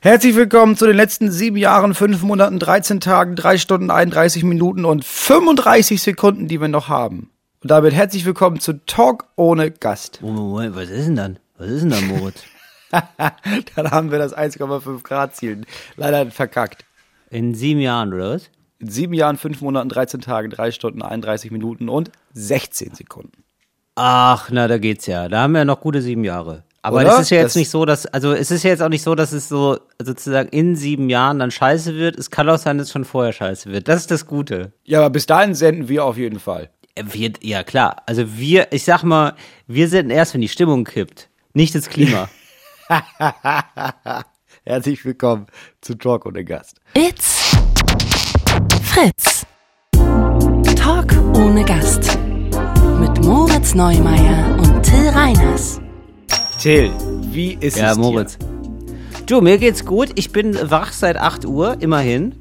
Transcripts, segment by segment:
Herzlich willkommen zu den letzten sieben Jahren, fünf Monaten, 13 Tagen, drei Stunden, 31 Minuten und 35 Sekunden, die wir noch haben. Und damit herzlich willkommen zu Talk ohne Gast. Moment, Moment, was ist denn dann? Was ist denn dann, Moritz? Dann haben wir das 1,5 Grad Ziel leider verkackt. In sieben Jahren, oder was? In sieben Jahren, fünf Monaten, 13 Tagen, drei Stunden, 31 Minuten und 16 Sekunden. Ach, na, da geht's ja. Da haben wir ja noch gute sieben Jahre. Aber Oder? es ist ja jetzt Das- nicht so, dass, also es ist ja jetzt auch nicht so, dass es so sozusagen in sieben Jahren dann scheiße wird. Es kann auch sein, dass es schon vorher scheiße wird. Das ist das Gute. Ja, aber bis dahin senden wir auf jeden Fall. Äh, Wir, ja, klar. Also wir, ich sag mal, wir sind erst, wenn die Stimmung kippt. Nicht das Klima. Herzlich willkommen zu Talk ohne Gast. It's Fritz. Talk ohne Gast. Mit Moritz Neumeier und Till Reiners. Till, wie ist ja, es dir? Moritz. Du, mir geht's gut. Ich bin wach seit 8 Uhr, immerhin.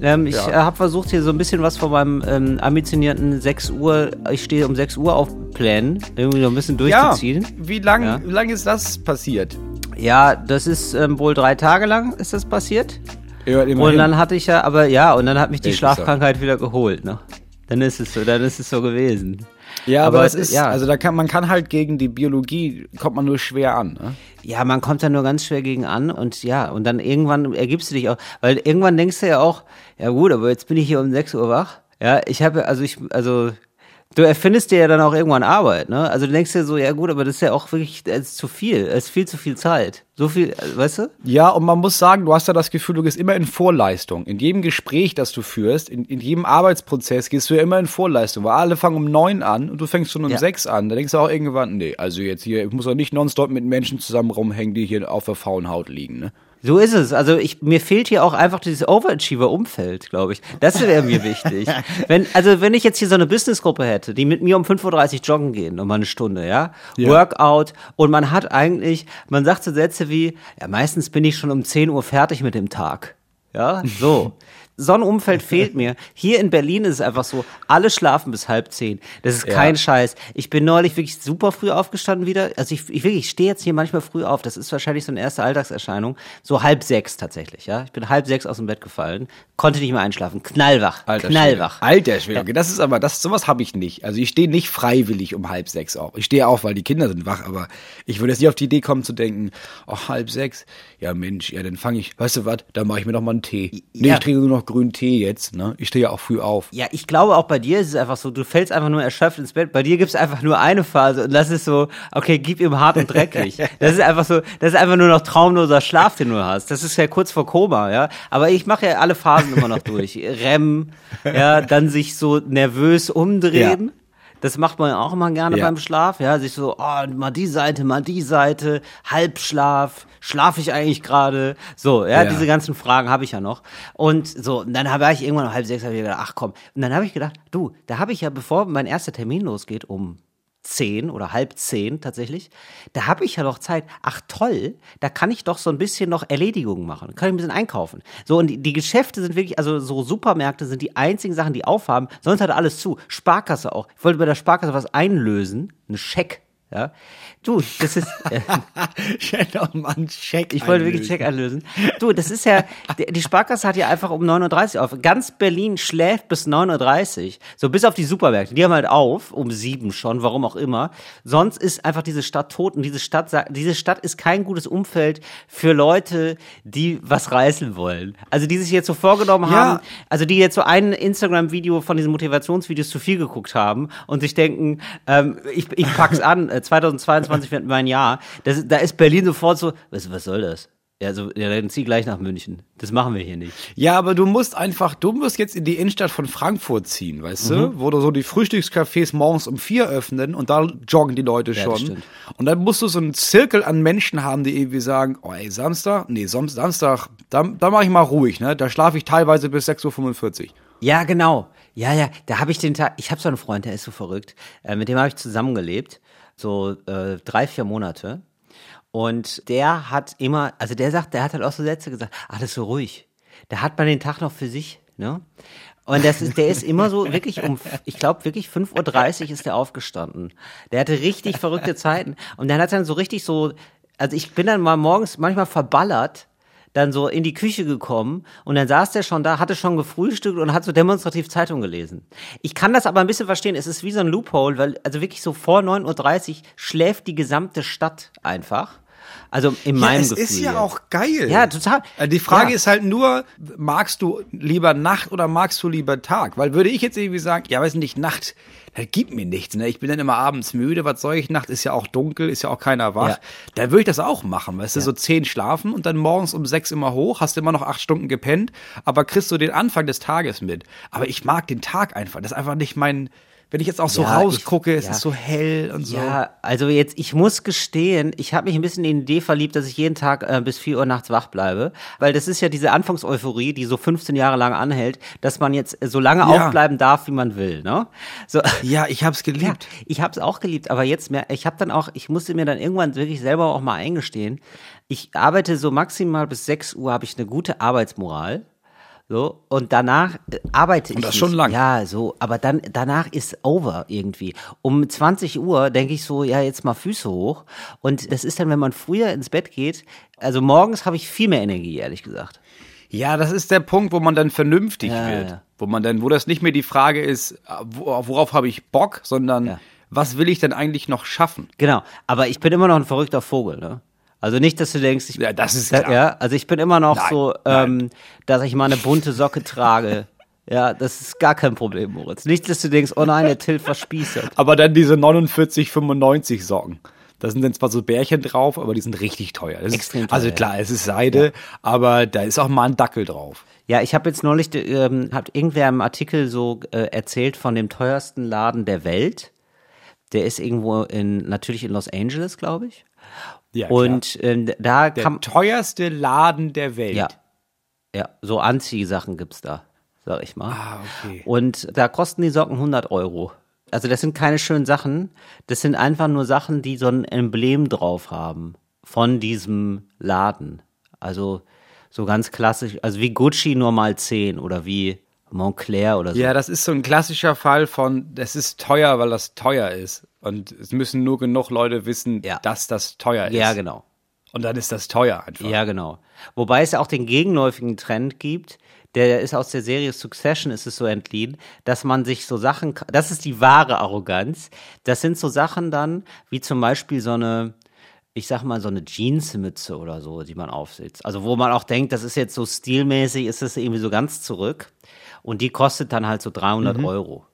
Ähm, ich Ja. äh, habe versucht, hier so ein bisschen was von meinem ähm, ambitionierten 6 Uhr, ich stehe um 6 Uhr auf Plänen, irgendwie noch ein bisschen Ja, durchzuziehen. wie lang, Ja. wie lang ist das passiert? Ja, das ist ähm, wohl drei Tage lang ist das passiert. Ja, Und dann hatte ich ja, aber ja, und dann hat mich die? Schlafkrankheit wieder geholt, ne? Dann ist es so, dann ist es so gewesen. Ja, aber, Aber, das ist, ja. also da kann man kann halt gegen die Biologie kommt man nur schwer an. Ne? Ja, man kommt da nur ganz schwer gegen an und ja, und dann irgendwann ergibst du dich auch, weil irgendwann denkst du ja auch, ja gut, aber jetzt bin ich hier um 6 Uhr wach. Ja, ich habe, also ich, also du erfindest dir ja dann auch irgendwann Arbeit, ne? Also du denkst dir so, ja gut, aber das ist ja auch wirklich, ist zu viel, es ist viel zu viel Zeit. So viel, äh, weißt du? Ja, und man muss sagen, du hast ja das Gefühl, du gehst immer in Vorleistung. In jedem Gespräch, das du führst, in, in jedem Arbeitsprozess gehst du ja immer in Vorleistung. Weil alle fangen um neun an und du fängst schon um Ja. sechs an. Da denkst du auch irgendwann, nee, also jetzt hier, ich muss doch nicht nonstop mit Menschen zusammen rumhängen, die hier auf der faulen Haut liegen. Ne? So ist es. Also ich, mir fehlt hier auch einfach dieses Overachiever-Umfeld, glaube ich. Das wäre mir wichtig. Wenn, also wenn ich jetzt hier so eine Businessgruppe hätte, die mit mir um 5.30 Uhr joggen gehen, nochmal eine Stunde, ja? Ja. Workout und man hat eigentlich, man sagt so Sätze wie, ja, meistens bin ich schon um 10 Uhr fertig mit dem Tag. Ja, so. So ein Umfeld fehlt mir. Hier in Berlin ist es einfach so, alle schlafen bis halb zehn. Das ist Ja. kein Scheiß. Ich bin neulich wirklich super früh aufgestanden wieder. Also ich, ich wirklich, ich stehe jetzt hier manchmal früh auf. Das ist wahrscheinlich so eine erste Alltagserscheinung. So halb sechs tatsächlich, ja. Ich bin halb sechs aus dem Bett gefallen, konnte nicht mehr einschlafen. Knallwach, knallwach. Schwede. Alter Schwede. Okay, das ist aber, das, sowas habe ich nicht. Also ich stehe nicht freiwillig um halb sechs auf. Ich stehe auf, weil die Kinder sind wach, aber ich würde jetzt nicht auf die Idee kommen zu denken, oh, halb sechs, ja Mensch, ja, dann fange ich, weißt du was, dann mache ich mir noch mal einen Tee. Nee, Ja. ich trinke nur noch grünen Tee jetzt, ne? Ich stehe ja auch früh auf. Ja, ich glaube auch bei dir ist es einfach so, du fällst einfach nur erschöpft ins Bett. Bei dir gibt's einfach nur eine Phase und das ist so, okay, gib ihm hart und dreckig. Das ist einfach so, das ist einfach nur noch traumloser Schlaf, den du hast. Das ist ja kurz vor Koma, ja. Aber ich mache ja alle Phasen immer noch durch. REM, ja, dann sich so nervös umdrehen. Das macht man auch immer gerne Ja. beim Schlaf, ja, sich so, oh, mal die Seite, mal die Seite, Halbschlaf, schlafe ich eigentlich gerade? So, ja, Ja. diese ganzen Fragen habe ich ja noch. Und so, und dann habe ich irgendwann um halb sechs hab ich gedacht, ach komm. Und dann habe ich gedacht, du, da habe ich ja, bevor mein erster Termin losgeht, um zehn oder halb zehn tatsächlich, da habe ich ja noch Zeit. Ach toll, da kann ich doch so ein bisschen noch Erledigungen machen, kann ich ein bisschen einkaufen. So und die, die Geschäfte sind wirklich, also so Supermärkte sind die einzigen Sachen, die aufhaben. Sonst hat alles zu. Sparkasse auch. Ich wollte bei der Sparkasse was einlösen, einen Scheck. Ja, Du, das ist. Äh, Gentleman Check. Ich wollte wirklich Check einlösen. Du, das ist ja. Die Sparkasse hat ja einfach um 9.30 Uhr auf. Ganz Berlin schläft bis 9.30 Uhr. So bis auf die Supermärkte. Die haben halt auf, um sieben schon, warum auch immer. Sonst ist einfach diese Stadt tot und diese Stadt, diese Stadt ist kein gutes Umfeld für Leute, die was reißen wollen. Also die sich jetzt so vorgenommen ja. haben, also die jetzt so ein Instagram-Video von diesen Motivationsvideos zu viel geguckt haben und sich denken, ähm, ich, ich pack's an, äh, 2022 23 fährt mein Jahr. Das, da ist Berlin sofort so, was, was soll das? Ja, so, ja, dann zieh gleich nach München. Das machen wir hier nicht. Ja, aber du musst einfach, du musst jetzt in die Innenstadt von Frankfurt ziehen, weißt mhm. du? Wo du so die Frühstückscafés morgens um vier öffnen und da joggen die Leute ja, schon. Und dann musst du so einen Zirkel an Menschen haben, die irgendwie sagen, oh ey, Samstag, nee, Sam Samstag, da, da mache ich mal ruhig, ne? Da schlafe ich teilweise bis 6.45 Uhr. Ja, genau. Ja, ja, da habe ich den Tag, ich habe so einen Freund, der ist so verrückt, äh, mit dem habe ich zusammengelebt so äh, drei, vier Monate. Und der hat immer, also der sagt, der hat halt auch so Sätze gesagt, ist so ruhig. Da hat man den Tag noch für sich, ne? Und das ist, der ist immer so wirklich um, ich glaube wirklich 5.30 Uhr ist der aufgestanden. Der hatte richtig verrückte Zeiten. Und dann hat er dann so richtig so, also ich bin dann mal morgens manchmal verballert, dann so in die Küche gekommen und dann saß der schon da, hatte schon gefrühstückt und hat so demonstrativ Zeitung gelesen. Ich kann das aber ein bisschen verstehen, es ist wie so ein Loophole, weil also wirklich so vor 9.30 Uhr schläft die gesamte Stadt einfach. Also in Ja, meinem es Gefühl. ist ja auch geil. Ja, total. Äh, Die Frage Ja. ist halt nur, magst du lieber Nacht oder magst du lieber Tag? Weil würde ich jetzt irgendwie sagen, ja, weiß nicht, Nacht, das gibt mir nichts. Ne? Ich bin dann immer abends müde, was soll ich? Nacht ist ja auch dunkel, ist ja auch keiner wach. Ja. Da würde ich das auch machen, weißt du, so zehn schlafen und dann morgens um sechs immer hoch, hast immer noch acht Stunden gepennt, aber kriegst du den Anfang des Tages mit. Aber ich mag den Tag einfach. Das ist einfach nicht mein, wenn ich jetzt auch so Ja, rausgucke, ich- es ja. ist so hell und so. Ja, also jetzt, ich muss gestehen, ich habe mich ein bisschen in die Idee verliebt, dass ich jeden Tag äh, bis 4 Uhr nachts wach bleibe. Weil das ist ja diese Anfangseuphorie, die so 15 Jahre lang anhält, dass man jetzt so lange Ja. aufbleiben darf, wie man will. Ne? So. Ja, ich hab's Ja, geliebt. ich habe es auch geliebt, aber jetzt mehr, ich habe dann auch, ich musste mir dann irgendwann wirklich selber auch mal eingestehen, ich arbeite so maximal bis 6 Uhr, habe ich eine gute Arbeitsmoral. So, und danach äh, arbeite ich. das nicht. schon lang. Ja, so, aber dann, danach ist over irgendwie. Um 20 Uhr denke ich so, ja, jetzt mal Füße hoch. Und das ist dann, wenn man früher ins Bett geht, also morgens habe ich viel mehr Energie, ehrlich gesagt. Ja, das ist der Punkt, wo man dann vernünftig Ja, wird. ja. Wo man dann, wo das nicht mehr die Frage ist, äh, wo- worauf habe ich Bock, sondern Ja. was will ich denn eigentlich noch schaffen? Genau, aber ich bin immer noch ein verrückter Vogel, ne? Also nicht, dass du denkst, ich Ja, das ist klar. Ja, also ich bin immer noch Nein, so, ähm, dass ich mal eine bunte Socke trage. Ja, das ist gar kein Problem, Moritz. Nicht, dass du denkst, oh nein, der Till verspießt. Aber dann diese 49, 95 Socken. Da sind dann zwar so Bärchen drauf, aber die sind richtig teuer. Das Extrem ist, Also teuer, klar, es ist Seide, aber da ist auch mal ein Dackel drauf. Ja, ich habe jetzt neulich, ähm, hat irgendwer im Artikel so äh, erzählt von dem teuersten Laden der Welt. Der ist irgendwo in, natürlich in Los Angeles, glaube ich. Ja, Und ähm, da der kann, teuerste Laden der Welt. ja, ja, so Anziehsachen gibt's da, sag ich mal. Ah, okay. Und da kosten die Socken 100 Euro. Also das sind keine schönen Sachen. Das sind einfach nur Sachen, die so ein Emblem drauf haben von diesem Laden. Also so ganz klassisch, also wie Gucci nur mal 10 oder wie Montclair oder so. Ja, das ist so ein klassischer Fall von, das ist teuer, weil das teuer ist. Und es müssen nur genug Leute wissen, Ja. dass das teuer ist. ja genau. Und dann ist das teuer einfach. Ja, genau. Wobei es ja auch den gegenläufigen Trend gibt, der ist aus der Serie Succession ist es so entliehen, dass man sich so Sachen, das ist die wahre Arroganz. Das sind so Sachen dann, wie zum Beispiel so eine, ich sag mal, so eine Jeansmütze oder so, die man aufsetzt. Also wo man auch denkt, das ist jetzt so stilmäßig, ist es irgendwie so ganz zurück. Und die kostet dann halt so 300 Euro.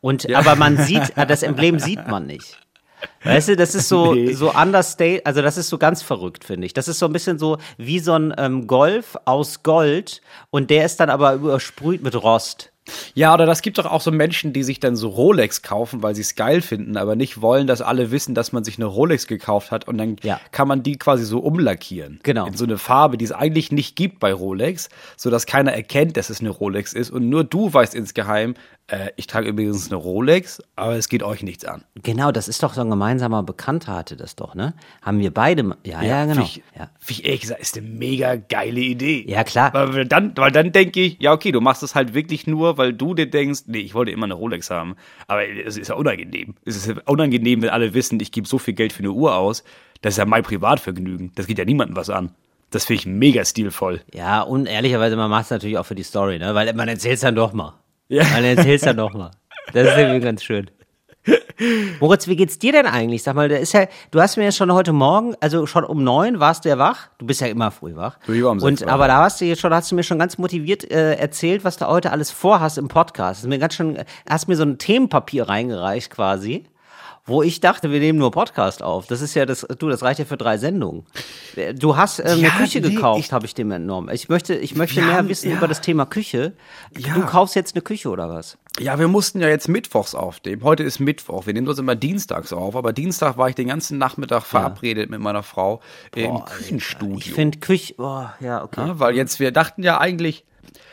Und, aber man sieht, äh, das Emblem sieht man nicht. Weißt du, das ist so, Nee. so understate, also das ist so ganz verrückt, finde ich. Das ist so ein bisschen so wie so ein ähm, Golf aus Gold und der ist dann aber übersprüht mit Rost. Ja, oder das gibt doch auch so Menschen, die sich dann so Rolex kaufen, weil sie es geil finden, aber nicht wollen, dass alle wissen, dass man sich eine Rolex gekauft hat und dann Ja. kann man die quasi so umlackieren. Genau. In so eine Farbe, die es eigentlich nicht gibt bei Rolex, sodass keiner erkennt, dass es eine Rolex ist und nur du weißt insgeheim, äh, ich trage übrigens eine Rolex, aber es geht euch nichts an. Genau, das ist doch so ein gemeinsamer Bekannter hatte das doch, ne? Haben wir beide, ma- ja, ja, genau. Finde ich, Ja. find ich ehrlich gesagt, ist eine mega geile Idee. Ja, klar. Weil dann, weil dann denke ich, ja, okay, du machst es halt wirklich nur, weil du dir denkst, nee, ich wollte immer eine Rolex haben. Aber es ist ja unangenehm. Es ist ja unangenehm, wenn alle wissen, ich gebe so viel Geld für eine Uhr aus. Das ist ja mein Privatvergnügen. Das geht ja niemandem was an. Das finde ich mega stilvoll. Ja, und ehrlicherweise, man macht es natürlich auch für die Story, ne? Weil man erzählt es dann doch mal. Ja. Man erzählt es dann doch mal. Das ist irgendwie ganz schön. Moritz, wie geht's dir denn eigentlich? Sag mal, da ist ja, du hast mir ja schon heute Morgen, also schon um neun warst du ja wach. Du bist ja immer früh wach. Ich war um Und aber da hast du jetzt schon, hast du mir schon ganz motiviert äh, erzählt, was du heute alles vorhast im Podcast. Hast mir ganz schön, hast mir so ein Themenpapier reingereicht quasi. Wo ich dachte, wir nehmen nur Podcast auf. Das ist ja das, du, das reicht ja für drei Sendungen. Du hast äh, eine Ja, Küche nee, gekauft, habe ich dem entnommen. Ich möchte, ich möchte mehr haben- wissen ja. über das Thema Küche. Ja. Du kaufst jetzt eine Küche oder was? Ja, wir mussten ja jetzt mittwochs aufnehmen. Heute ist Mittwoch. Wir nehmen das immer dienstags auf. Aber Dienstag war ich den ganzen Nachmittag verabredet mit meiner Frau im Küchenstudio. Ich finde Küche, oh, ja, okay. Ja, weil jetzt, wir dachten ja eigentlich,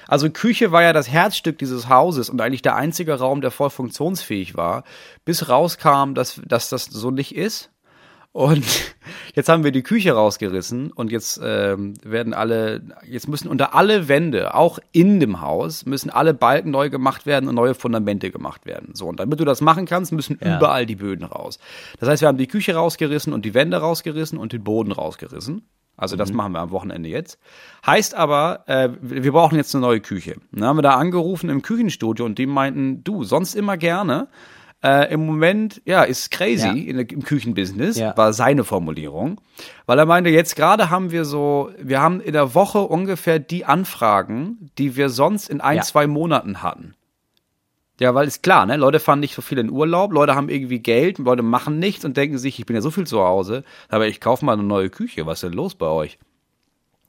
also Küche war ja das Herzstück dieses Hauses und eigentlich der einzige Raum, der voll funktionsfähig war, bis rauskam, dass, dass das so nicht ist. Und jetzt haben wir die Küche rausgerissen und jetzt ähm, werden alle, jetzt müssen unter alle Wände, auch in dem Haus, müssen alle Balken neu gemacht werden und neue Fundamente gemacht werden. So, und damit du das machen kannst, müssen Ja. überall die Böden raus. Das heißt, wir haben die Küche rausgerissen und die Wände rausgerissen und den Boden rausgerissen. Also das machen wir am Wochenende jetzt. Heißt aber, äh, wir brauchen jetzt eine neue Küche. Dann haben wir da angerufen im Küchenstudio und die meinten, du, sonst immer gerne. Äh, Im Moment, ja, ist crazy Ja. in im Küchenbusiness, Ja. war seine Formulierung. Weil er meinte, jetzt gerade haben wir so, wir haben in der Woche ungefähr die Anfragen, die wir sonst in ein, Ja. zwei Monaten hatten. Ja, weil ist klar, ne? Leute fahren nicht so viel in Urlaub, Leute haben irgendwie Geld, Leute machen nichts und denken sich, ich bin ja so viel zu Hause, aber ich kaufe mal eine neue Küche. Was ist denn los bei euch?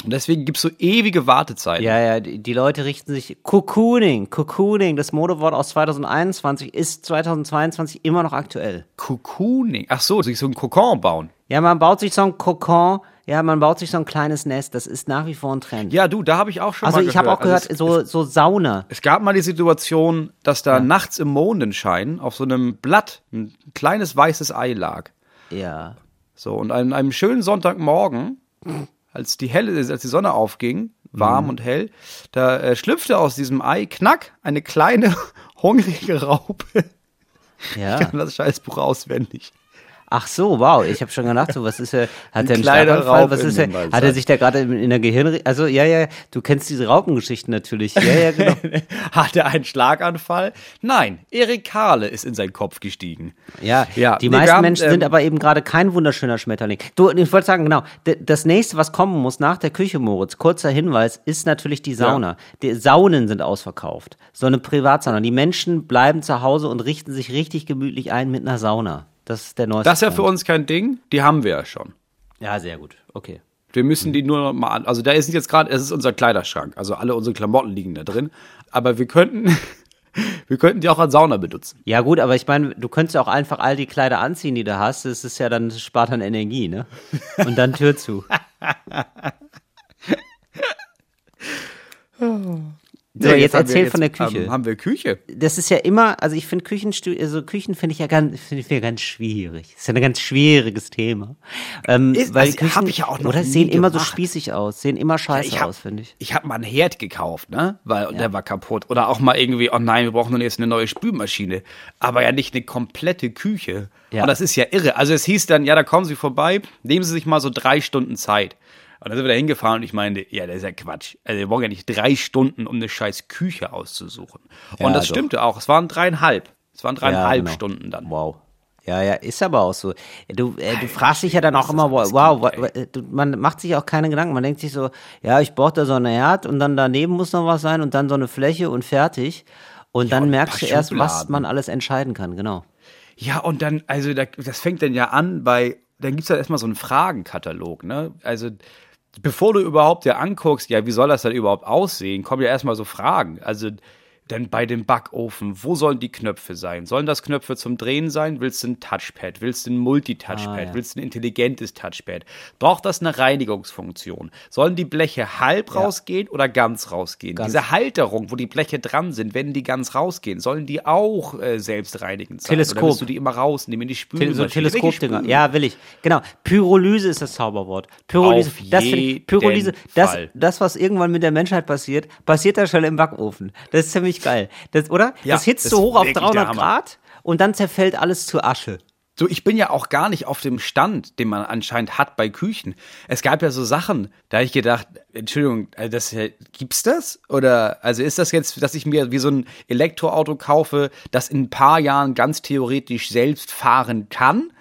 Und deswegen gibt's so ewige Wartezeiten. Ja, ja, die, die Leute richten sich. Cocooning, Cocooning, das Modewort aus 2021 ist 2022 immer noch aktuell. Cocooning. Ach so, sich so ein Kokon bauen. Ja, man baut sich so ein Kokon, ja, man baut sich so ein kleines Nest, das ist nach wie vor ein Trend. Ja, du, da habe ich auch schon also mal ich habe auch gehört. gehört, Also es, so, so Sauna. es gab mal die Situation, dass da nachts im Mondenschein auf so einem Blatt ein kleines weißes Ei lag. Ja. So, und an einem schönen Sonntagmorgen, als die helle, als die Sonne aufging, warm Mhm. und hell, da äh, schlüpfte aus diesem Ei knack eine kleine hungrige Raupe. Ja. Ich kann das Scheißbuch auswendig. Ach so, wow. Ich habe schon gedacht, so was ist er? Hat er einen Schlaganfall? Was ist er? Hat er sich da gerade in, der Gehirn? Also ja, ja. Du kennst diese Raupengeschichten natürlich. Ja, ja, genau. Hat er einen Schlaganfall? Nein, Erik Kahle ist in seinen Kopf gestiegen. Ja, Ja, die nee, meisten haben, Menschen sind ähm, aber eben gerade kein wunderschöner Schmetterling. Du, ich wollte sagen, genau, das nächste, was kommen muss nach der Küche, Moritz, kurzer Hinweis, ist natürlich die Sauna. Die Saunen sind ausverkauft. So eine Privatsauna. Die Menschen bleiben zu Hause und richten sich richtig gemütlich ein mit einer Sauna. Das ist der neueste Das ist ja für uns kein Ding, die haben wir ja schon. Ja, sehr gut. Okay. Wir müssen die nur noch mal an. Also da ist jetzt gerade, es ist unser Kleiderschrank. Also alle unsere Klamotten liegen da drin. Aber wir könnten, wir könnten die auch als Sauna benutzen. Ja gut, aber ich meine, du könntest ja auch einfach all die Kleider anziehen, die du hast. Das ist ja dann, spart dann Energie, ne? Und dann Tür zu. So, jetzt haben wir erzähl von der jetzt, Küche. Ähm, haben wir Küche? das ist ja immer, also ich finde Küchenstu also Küchen finde ich ja ganz, finde ich ja ganz schwierig. Das ist ja ein ganz schwieriges Thema. Ähm, Ist- weil also, Küchen, hab ich ja auch noch oder sehen immer so gemacht. spießig aus, sehen immer scheiße ich hab- aus, finde ich. Ich habe mal einen Herd gekauft, ne? Weil und der war kaputt. Oder auch mal irgendwie, oh nein, wir brauchen nun jetzt eine neue Spülmaschine. Aber ja nicht eine komplette Küche. Ja. Und das ist ja irre. Also es hieß dann, ja, da kommen Sie vorbei, nehmen Sie sich mal so drei Stunden Zeit. Und dann sind wir da hingefahren und ich meinte, ja, das ist ja Quatsch. Also wir brauchen ja nicht drei Stunden, um eine scheiß Küche auszusuchen. Und Ja, das doch. stimmte auch. Es waren dreieinhalb. Es waren dreieinhalb genau. Stunden dann. Wow. Ja, ja, ist aber auch so. Du, äh, du fragst dich ja dann auch immer, wow, wow, du, man macht sich auch keine Gedanken. Man denkt sich so, ja, ich brauche da so eine Herd und dann daneben muss noch was sein und dann so eine Fläche und fertig. Und dann und merkst du erst, was man alles entscheiden kann, genau. Ja, und dann, also da, das fängt dann ja an bei, dann gibt's ja erstmal so einen Fragenkatalog, ne? Also, bevor du überhaupt dir anguckst, ja, wie soll das dann überhaupt aussehen, kommen ja erstmal so Fragen. Also, dann bei dem Backofen, wo sollen die Knöpfe sein? Sollen das Knöpfe zum Drehen sein? Willst du ein Touchpad? Willst du ein Multitouchpad? Ah, ja. Willst du ein intelligentes Touchpad? Braucht das eine Reinigungsfunktion? Sollen die Bleche halb rausgehen oder ganz rausgehen? Ganz. Diese Halterung, wo die Bleche dran sind, wenn die ganz rausgehen, sollen die auch äh, selbst reinigend sein? Teleskop. Oder willst du die immer rausnehmen in die Spülmaschine? so Teleskopdinger. Ja, will ich. Genau. Pyrolyse ist das Zauberwort. Pyrolyse. Auf das jeden Pyrolyse. Das, Fall. das, was irgendwann mit der Menschheit passiert, passiert da schon im Backofen. Das ist ziemlich geil. Das, oder? Ja, das hitzt so hoch auf wirklich der 300 Hammer. Grad und dann zerfällt alles zu Asche. So, ich bin ja auch gar nicht auf dem Stand, den man anscheinend hat bei Küchen. Es gab ja so Sachen, da ich gedacht, Entschuldigung, also das äh, gibt's das? Oder also ist das jetzt, dass ich mir wie so ein Elektroauto kaufe, das in ein paar Jahren ganz theoretisch selbst fahren kann?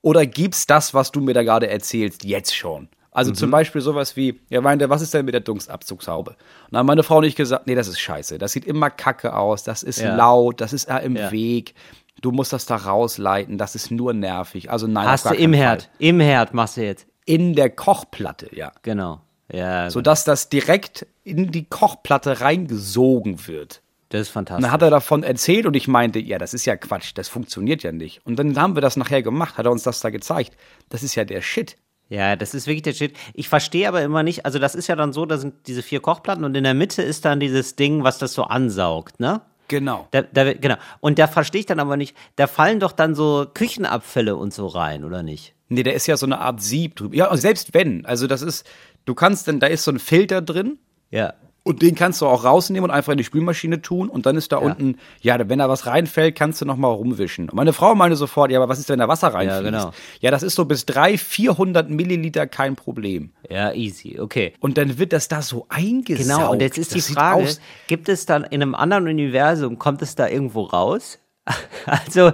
Oder gibt's das, was du mir da gerade erzählst, jetzt schon? Also zum Beispiel sowas wie, ja, meinte, was ist denn mit der Dunstabzugshaube? Und dann hat meine Frau nicht gesagt, nee, das ist scheiße. Das sieht immer kacke aus, das ist Ja. laut, das ist im Ja. Weg. Du musst das da rausleiten, das ist nur nervig. Also nein, Hast du im Herd. Fall. Im Herd machst du jetzt. In der Kochplatte, ja. Genau. Ja, Sodass das direkt in die Kochplatte reingesogen wird. das ist Und fantastisch. dann hat er davon erzählt und ich meinte, ja, das ist ja Quatsch, das funktioniert ja nicht. Und dann haben wir das nachher gemacht, hat er uns das da gezeigt. Das ist ja der Shit. Ja, das ist wirklich der Shit. Ich verstehe aber immer nicht, also das ist ja dann so, da sind diese vier Kochplatten und in der Mitte ist dann dieses Ding, was das so ansaugt, ne? Genau. Da, da, genau. Und da verstehe ich dann aber nicht, da fallen doch dann so Küchenabfälle und so rein, oder nicht? Nee, der ist ja so eine Art Sieb drüber. Ja, und selbst wenn, also das ist, du kannst dann, da ist so ein Filter drin Ja. Und den kannst du auch rausnehmen und einfach in die Spülmaschine tun und dann ist da Ja. unten, ja, wenn da was reinfällt, kannst du noch mal rumwischen. Und meine Frau meinte sofort, ja, aber was ist, wenn da Wasser reinfließt? genau. Ja, das ist so bis 300, 400 Milliliter kein Problem. Ja, easy, okay. Und dann wird das da so eingesaugt. Genau, und jetzt ist die Das sieht Frage, aus- gibt es dann in einem anderen Universum, kommt es da irgendwo raus? Also,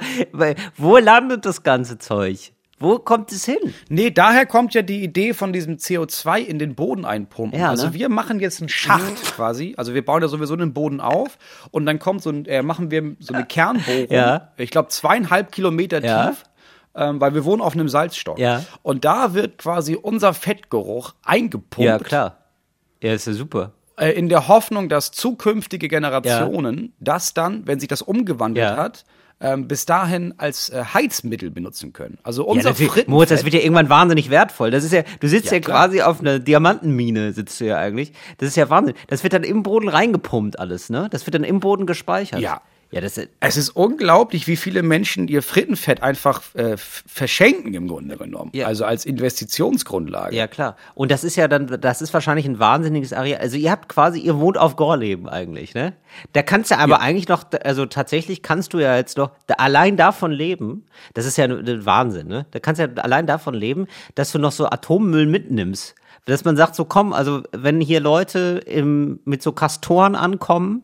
wo landet das ganze Zeug? Wo kommt es hin? Nee, daher kommt ja die Idee von diesem CO2 in den Boden einpumpen. Ja, also ne? wir machen jetzt einen Schacht quasi. Also wir bauen ja sowieso den Boden auf und dann kommt so ein, äh, machen wir so eine Kernbohrung. Ja. Ich glaube zweieinhalb Kilometer Ja. tief. Ähm, weil wir wohnen auf einem Salzstock. Ja. Und da wird quasi unser Fettgeruch eingepumpt. Ja, klar. Ja, ist ja super. Äh, in der Hoffnung, dass zukünftige Generationen das dann, wenn sich das umgewandelt Ja. hat, ähm, bis dahin als äh, Heizmittel benutzen können. Also unser ja, das wird, Frittenfett- Moritz, das wird ja irgendwann wahnsinnig wertvoll. Das ist ja, du sitzt ja, Ja, quasi auf einer Diamantenmine, sitzt du ja eigentlich. Das ist ja Wahnsinn. Das wird dann im Boden reingepumpt alles, ne? Das wird dann im Boden gespeichert. Ja. Ja, das ist, Es ist unglaublich, wie viele Menschen ihr Frittenfett einfach äh, verschenken im Grunde genommen. Ja. Also als Investitionsgrundlage. ja klar. Und das ist ja dann, das ist wahrscheinlich ein wahnsinniges Areal. Also ihr habt quasi, ihr wohnt auf Gorleben eigentlich, ne? Da kannst du aber eigentlich noch, also tatsächlich kannst du ja jetzt noch da, allein davon leben. Das ist ja ein ein Wahnsinn, ne? Da kannst du ja allein davon leben, dass du noch so Atommüll mitnimmst. Dass man sagt, so komm, also wenn hier Leute im, mit so Kastoren ankommen,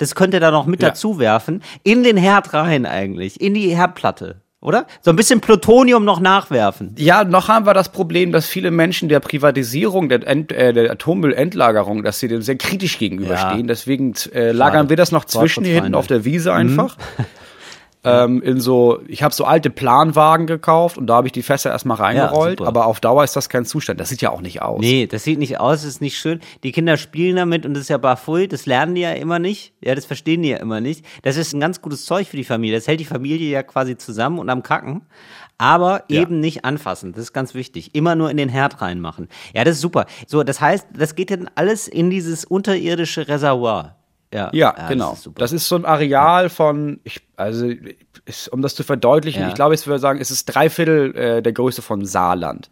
das könnt ihr da noch mit Ja. dazu werfen, in den Herd rein eigentlich, in die Herdplatte, oder? So ein bisschen Plutonium noch nachwerfen. Ja, noch haben wir das Problem, dass viele Menschen der Privatisierung der, Ent, äh, der Atommüllendlagerung, dass sie dem sehr kritisch gegenüberstehen. Ja. Deswegen äh, lagern wir das noch zwischen hinten auf der Wiese einfach. Ähm, in so, ich habe so alte Planwagen gekauft und da habe ich die Fässer erstmal reingerollt, super. aber auf Dauer ist das kein Zustand. Das sieht ja auch nicht aus. Nee, das sieht nicht aus, das ist nicht schön. Die Kinder spielen damit und das ist ja barfui, das lernen die ja immer nicht. Ja, das verstehen die ja immer nicht. Das ist ein ganz gutes Zeug für die Familie. Das hält die Familie ja quasi zusammen und am Kacken. Aber Ja. eben nicht anfassen. Das ist ganz wichtig. Immer nur in den Herd reinmachen. Ja, das ist super. So, das heißt, das geht dann alles in dieses unterirdische Reservoir. Ja, Ja, das genau. ist super. Das ist so ein Areal von, ich, also ist, um das zu verdeutlichen, Ja. ich glaube, ich würde sagen, es ist drei Viertel äh, der Größe von Saarland.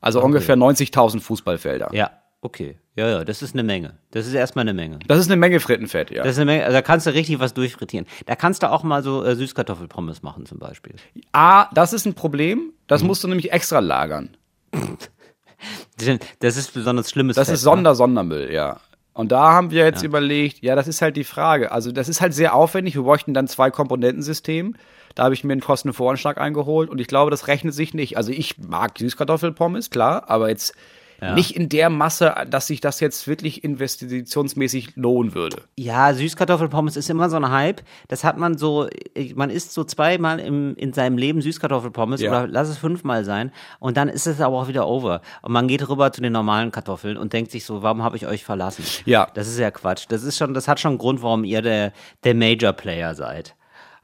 Also ungefähr 90.000 Fußballfelder. ja, okay. Ja, ja, das ist eine Menge. Das ist erstmal eine Menge. Das ist eine Menge Frittenfett, ja. Das ist eine Menge, also da kannst du richtig was durchfrittieren. Da kannst du auch mal so äh, Süßkartoffelpommes machen zum Beispiel. A, das ist ein Problem, Mhm. das musst du nämlich extra lagern. Das ist besonders schlimmes Das Fett, ist Sonder-Sondermüll, ja. Und da haben wir jetzt überlegt, ja, das ist halt die Frage. Also, das ist halt sehr aufwendig. Wir bräuchten dann zwei Komponentensystem. Da habe ich mir einen Kostenvoranschlag eingeholt und ich glaube, das rechnet sich nicht. Also, ich mag Süßkartoffelpommes, klar, aber jetzt nicht in der Masse, dass sich das jetzt wirklich investitionsmäßig lohnen würde. Ja, Süßkartoffelpommes ist immer so ein Hype. Das hat man so, man isst so zweimal im, in seinem Leben Süßkartoffelpommes Ja. oder lass es fünfmal sein und dann ist es aber auch wieder over. Und man geht rüber zu den normalen Kartoffeln und denkt sich so, warum habe ich euch verlassen? Ja. Das ist ja Quatsch. Das ist schon, das hat schon einen Grund, warum ihr der, der Major Player seid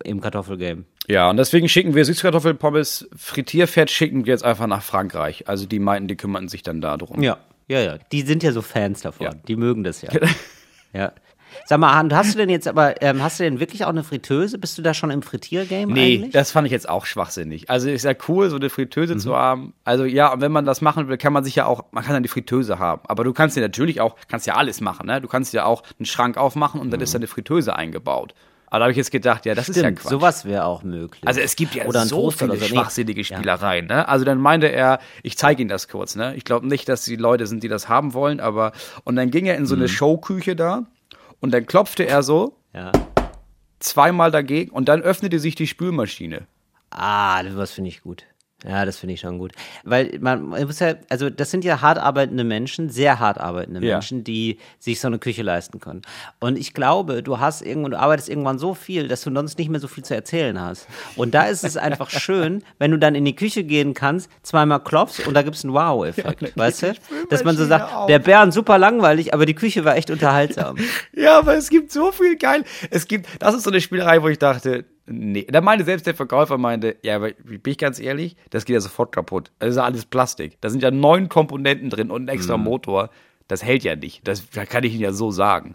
im Kartoffelgame. Ja, und deswegen schicken wir Süßkartoffelpommes, Frittierfett schicken wir jetzt einfach nach Frankreich. Also, die meinten, die kümmern sich dann darum. Ja, ja, ja. Die sind ja so Fans davon. Ja. Die mögen das ja. ja. Sag mal, Han, hast du denn jetzt aber, ähm, hast du denn wirklich auch eine Fritteuse? Bist du da schon im Frittiergame Nee, eigentlich? das fand ich jetzt auch schwachsinnig. Also ist ja cool, so eine Fritteuse Mhm. zu haben. Also ja, und wenn man das machen will, kann man sich ja auch, man kann dann die Fritteuse haben. Aber du kannst ja natürlich auch, kannst ja alles machen, ne? Du kannst ja auch einen Schrank aufmachen und dann ist da eine Fritteuse eingebaut. Aber da habe ich jetzt gedacht, ja, das ist ja Stimmt, Quatsch. sowas wäre auch möglich. also es gibt ja Oder ein so viele so. Schwachsinnige Spielereien. Ne? Also dann meinte er, ich zeige Ihnen das kurz. Ne? Ich glaube nicht, dass die Leute sind, die das haben wollen, aber und dann ging er in so Mhm. eine Showküche da und dann klopfte er so Ja. zweimal dagegen und dann öffnete sich die Spülmaschine. Ah, das finde ich gut. Ja, das finde ich schon gut. Weil man, muss ja, also das sind ja hart arbeitende Menschen, sehr hart arbeitende Ja. Menschen, die sich so eine Küche leisten können. Und ich glaube, du hast irgendwann, du arbeitest irgendwann so viel, dass du sonst nicht mehr so viel zu erzählen hast. Und da ist es einfach schön, wenn du dann in die Küche gehen kannst, zweimal klopfst und da gibt's einen Wow-Effekt, weißt du? Dass man so sagt, auch. der Bernd super langweilig, aber die Küche war echt unterhaltsam. Ja, aber es gibt so viel geil. Es gibt, das ist so eine Spielerei, wo ich dachte, nee. Da meinte selbst der Verkäufer meinte, ja, aber bin ich ganz ehrlich, das geht ja sofort kaputt. Das ist ja alles Plastik. Da sind ja neun Komponenten drin und ein extra Motor. Das hält ja nicht. Das, das kann ich Ihnen ja so sagen.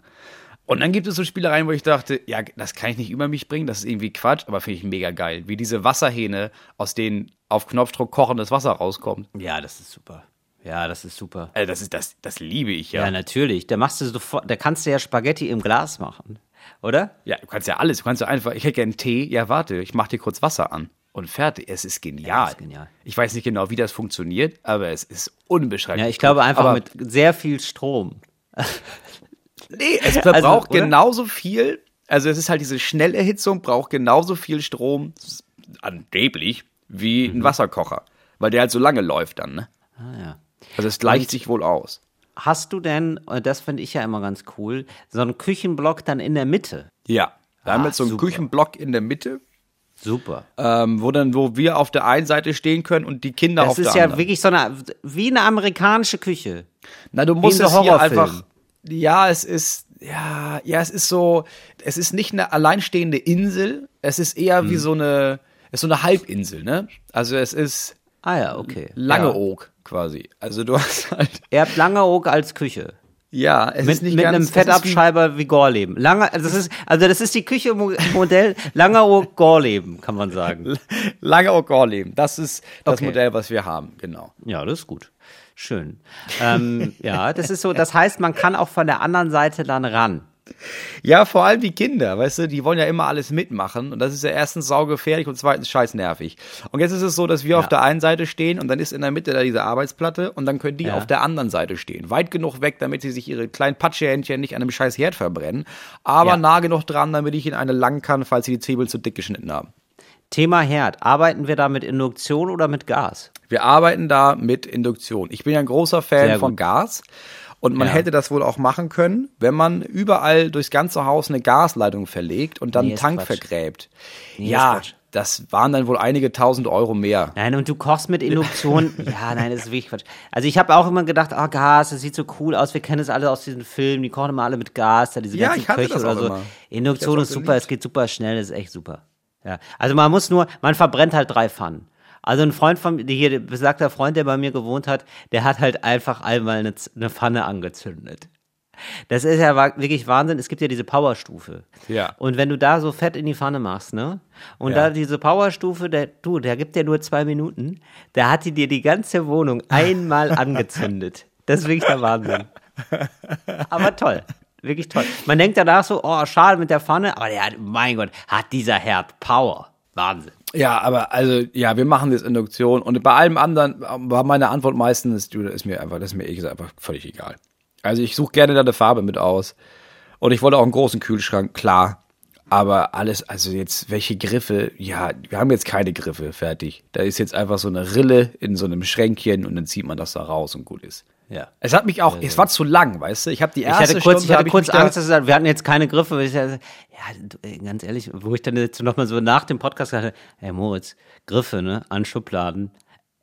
Und dann gibt es so Spielereien, wo ich dachte, ja, das kann ich nicht über mich bringen, das ist irgendwie Quatsch, aber finde ich mega geil. Wie diese Wasserhähne, aus denen auf Knopfdruck kochendes Wasser rauskommt. Ja, das ist super. Ja, das ist super. Also das ist das, das liebe ich Ja, ja. natürlich. Da machst du sofort, da kannst du ja Spaghetti im Glas machen, oder? Ja, du kannst ja alles. Du kannst ja einfach, ich hätte gerne Tee. Ja, warte, ich mach dir kurz Wasser an. Und fertig. Es ist genial. Ja, ist genial. Ich weiß nicht genau, wie das funktioniert, aber es ist unbeschreiblich. Ja, ich glaube einfach aber mit sehr viel Strom. Nee, es verbraucht oder? genauso viel. Also es ist halt diese Schnellerhitzung, braucht genauso viel Strom, angeblich, wie Mhm. ein Wasserkocher. Weil der halt so lange läuft dann, ne? Ah, ja. Also es gleicht sich wohl aus. Hast du denn, und das finde ich ja immer ganz cool, so einen Küchenblock dann in der Mitte? Ja. Wir haben Ah, jetzt so einen super. Küchenblock in der Mitte, Super. ähm, wo dann, wo wir auf der einen Seite stehen können und die Kinder Das auf ist der ja anderen. wirklich so eine, wie eine amerikanische Küche. Na, du musst es hier einfach. Ja, es ist. Ja, ja, es ist so. Es ist nicht eine alleinstehende Insel. Es ist eher Hm. wie so eine. Es ist so eine Halbinsel, ne? Also es ist Ah ja, okay. Langeoog quasi. Also du hast halt. Ihr habt Langeoog als Küche. Ja, es Mit, ist nicht mit ganz. einem ist wie- Fettabschreiber wie Gorleben. Lange, also das ist, also das ist die Küche Mo- Modell Langeoog Gorleben, kann man sagen. Langeoog Gorleben. Das ist das Okay. Modell, was wir haben, genau. Ja, das ist gut. Schön. Ähm, ja, das ist so, das heißt, man kann auch von der anderen Seite dann ran. Ja, vor allem die Kinder, weißt du, die wollen ja immer alles mitmachen und das ist ja erstens saugefährlich und zweitens scheiß nervig. Und jetzt ist es so, dass wir auf der einen Seite stehen und dann ist in der Mitte da diese Arbeitsplatte und dann können die Ja. auf der anderen Seite stehen. Weit genug weg, damit sie sich ihre kleinen Patschehändchen nicht an einem scheiß Herd verbrennen, aber Ja. nah genug dran, damit ich in eine langen kann, falls sie die Zwiebeln zu dick geschnitten haben. Thema Herd. Arbeiten wir da mit Induktion oder mit Gas? Wir arbeiten da mit Induktion. Ich bin ja ein großer Fan von. Gas. Und man Ja. hätte das wohl auch machen können, wenn man überall durchs ganze Haus eine Gasleitung verlegt und dann Nee, einen Tank Quatsch. vergräbt. Nee, ja, das waren dann wohl einige tausend Euro mehr. Nein, und du kochst mit Induktion. ja, nein, das ist wirklich Quatsch. Also ich habe auch immer gedacht, oh, Gas, das sieht so cool aus. Wir kennen es alle aus diesen Filmen. Die kochen immer alle mit Gas, da diese Ja, ganzen Köche oder so. immer. Induktion ist super, es geht super schnell, das ist echt super. Ja. Also man muss nur, man verbrennt halt drei Pfannen. Also ein Freund von mir, hier, besagter Freund, der bei mir gewohnt hat, der hat halt einfach einmal eine, eine Pfanne angezündet. Das ist ja wirklich Wahnsinn. Es gibt ja diese Powerstufe. Ja. Und wenn du da so Fett in die Pfanne machst, ne? Und Ja. da diese Powerstufe, der, du, der gibt dir nur zwei Minuten, da hat die dir die ganze Wohnung einmal angezündet. Das ist wirklich der Wahnsinn. Aber toll. Wirklich toll. Man denkt danach so, oh, schade mit der Pfanne, aber der hat, mein Gott, hat dieser Herd Power. Wahnsinn. Ja, aber also, ja, wir machen jetzt Induktion und bei allem anderen war meine Antwort meistens, du, das ist mir einfach, das ist mir ehrlich gesagt einfach völlig egal. Also ich suche gerne da eine Farbe mit aus. Und ich wollte auch einen großen Kühlschrank, klar. Aber alles, also jetzt, welche Griffe? Ja, wir haben jetzt keine Griffe, fertig. Da ist jetzt einfach so eine Rille in so einem Schränkchen und dann zieht man das da raus und gut ist. Ja. Es hat mich auch, es war zu lang, weißt du? Ich habe die Ich erste hatte kurz, Stunde, ich hatte kurz mich da- Angst, dass es, wir hatten jetzt keine Griffe. weil Ich, ja, ganz ehrlich, wo ich dann jetzt nochmal so nach dem Podcast dachte, hey Moritz, Griffe, ne, an Schubladen,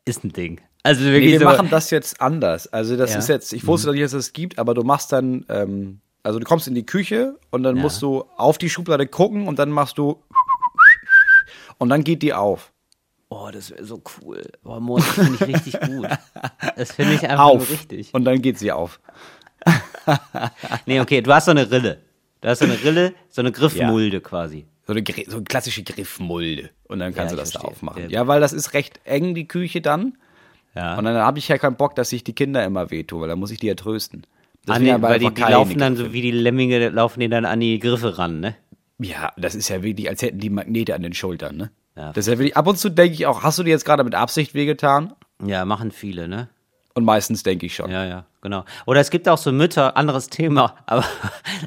ist ein Ding. Also Nee, wir so, machen das jetzt anders. Also das Ja. Mhm. ist jetzt, ich wusste nicht, dass es das gibt, aber du machst dann, ähm, also du kommst in die Küche und dann Ja. musst du auf die Schublade gucken und dann machst du und dann geht die auf. Oh, das wäre so cool. Oh, Moritz, das finde ich richtig gut. Das finde ich einfach Auf. richtig. Und dann geht sie auf. Nee, okay, du hast so eine Rille. Du hast so eine Rille, so eine Griffmulde quasi. So eine, so eine klassische Griffmulde. Und dann kannst Ja, du das da verstehe. aufmachen. Ja. Ja, weil das ist recht eng, die Küche dann. Ja. Und dann habe ich ja keinen Bock, dass ich die Kinder immer wehtue, weil dann muss ich die ja trösten. Deswegen nee, aber weil die, die laufen dann so wie die Lemminge, laufen die dann an die Griffe ran, ne? Ja, das ist ja wirklich, als hätten die Magnete an den Schultern, ne? Ja. Das ist ja wirklich, ab und zu denke ich auch, hast du dir jetzt gerade mit Absicht wehgetan? Ja, machen viele, ne? Und meistens denke ich schon. Ja, ja, genau. Oder es gibt auch so Mütter, anderes Thema, aber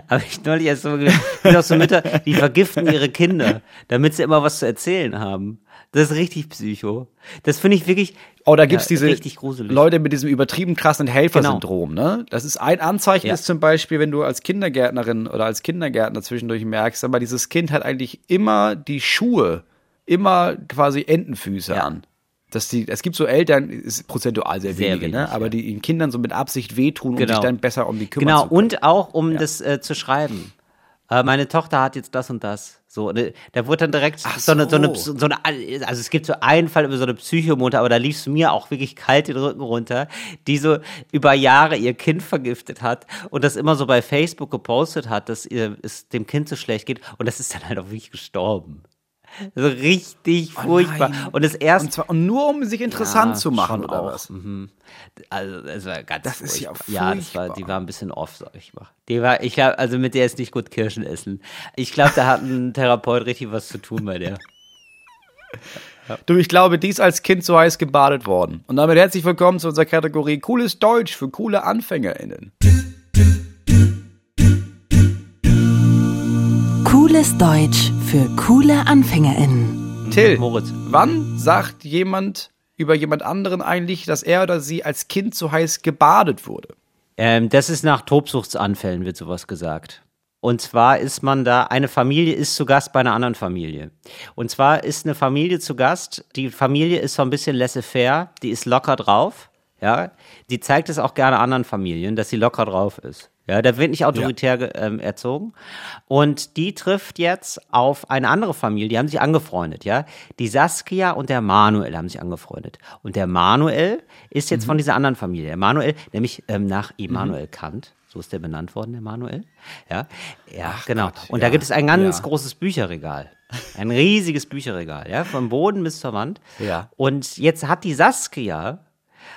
habe ich neulich erst so es gibt auch so Mütter, die vergiften ihre Kinder, damit sie immer was zu erzählen haben. Das ist richtig psycho. Das finde ich wirklich Oh, da gibt's ja, diese. Leute mit diesem übertrieben krassen Helfersyndrom, ne? Das ist ein Anzeichen, Ja. ist zum Beispiel, wenn du als Kindergärtnerin oder als Kindergärtner zwischendurch merkst, aber dieses Kind hat eigentlich immer die Schuhe, immer quasi Entenfüße Ja. an. Dass die, es gibt so Eltern, ist prozentual sehr, Sehr wenige, ne? wenig, aber ja. die ihren Kindern so mit Absicht wehtun, um Genau. sich dann besser um die kümmern Genau, zu können. und auch um das äh, zu schreiben. Äh, meine Tochter hat jetzt das und das. So, ne, da wurde dann direkt Ach so, eine, so, eine, so. so eine, also es gibt so einen Fall über so eine Psychomutter, aber da lief es mir auch wirklich kalt den Rücken runter, die so über Jahre ihr Kind vergiftet hat und das immer so bei Facebook gepostet hat, dass ihr, es dem Kind so schlecht geht und das ist dann halt auch wirklich gestorben. So richtig furchtbar. nein. und das erste. Und zwar und nur um sich interessant Ja, zu machen, schon oder auch. was? Mhm. Also, es war ganz Das ist ja furchtbar. Ja, das war, die furchtbar. war ein bisschen off, sag ich mal. Die war, ich glaube, also mit der ist nicht gut Kirschen essen. Ich glaube, da hat ein Therapeut richtig was zu tun bei der. Du, ich glaube, die ist als Kind so heiß gebadet worden. Und damit herzlich willkommen zu unserer Kategorie Cooles Deutsch für coole AnfängerInnen. Cooles Deutsch für coole AnfängerInnen. Till, Moritz. wann sagt jemand über jemand anderen eigentlich, dass er oder sie als Kind so heiß gebadet wurde? Ähm, das ist nach Tobsuchtsanfällen, wird sowas gesagt. Und zwar ist man da, eine Familie ist zu Gast bei einer anderen Familie. Und zwar ist eine Familie zu Gast, die Familie ist so ein bisschen laissez-faire, die ist locker drauf, ja. Die zeigt es auch gerne anderen Familien, dass sie locker drauf ist. Ja, da wird nicht autoritär ge- ähm, erzogen. Und die trifft jetzt auf eine andere Familie, die haben sich angefreundet, ja. Die Saskia und der Manuel haben sich angefreundet. Und der Manuel ist jetzt von dieser anderen Familie. Der Manuel, nämlich ähm, nach Immanuel Kant, so ist der benannt worden, der Manuel. Ja, ja, genau. Gott, und ja, da gibt es ein ganz ja. großes Bücherregal. Ein riesiges Bücherregal, ja, vom Boden bis zur Wand. Ja. Und jetzt hat die Saskia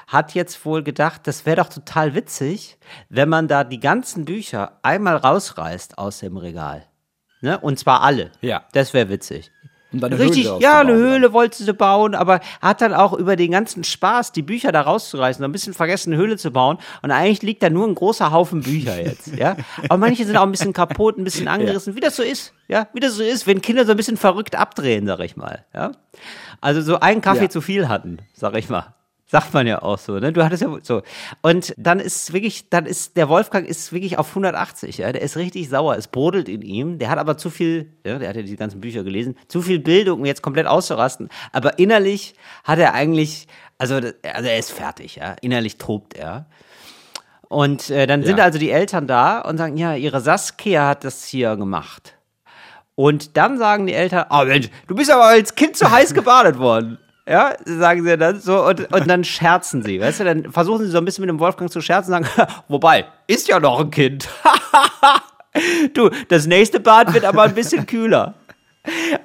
hat jetzt wohl gedacht, das wäre doch total witzig, wenn man da die ganzen Bücher einmal rausreißt aus dem Regal. Ne? Und zwar alle. Ja. Das wäre witzig. Um dann eine Richtig, Höhle ja, eine. Höhle wollte sie bauen, aber hat dann auch über den ganzen Spaß, die Bücher da rauszureißen, ein bisschen vergessen, eine Höhle zu bauen. Und eigentlich liegt da nur ein großer Haufen Bücher jetzt, ja. Aber manche sind auch ein bisschen kaputt, ein bisschen angerissen, wie das so ist, ja. Wie das so ist, wenn Kinder so ein bisschen verrückt abdrehen, sag ich mal, ja. Also so einen Kaffee Ja. zu viel hatten, sag ich mal. Sagt man ja auch so, ne? Du hattest ja so. Und dann ist wirklich, dann ist, der Wolfgang ist wirklich auf 180, ja. Der ist richtig sauer. Es brodelt in ihm. Der hat aber zu viel, ja, der hat ja die ganzen Bücher gelesen, zu viel Bildung, um jetzt komplett auszurasten. Aber innerlich hat er eigentlich, also, also er ist fertig, ja. Innerlich tobt er. Und äh, dann sind Ja. also die Eltern da und sagen, ja, ihre Saskia hat das hier gemacht. Und dann sagen die Eltern, oh Mensch, du bist aber als Kind zu heiß gebadet worden. Ja, sagen sie dann so und, und dann scherzen sie, weißt du, dann versuchen sie so ein bisschen mit dem Wolfgang zu scherzen und sagen, wobei, ist ja noch ein Kind. du, das nächste Bad wird aber ein bisschen kühler.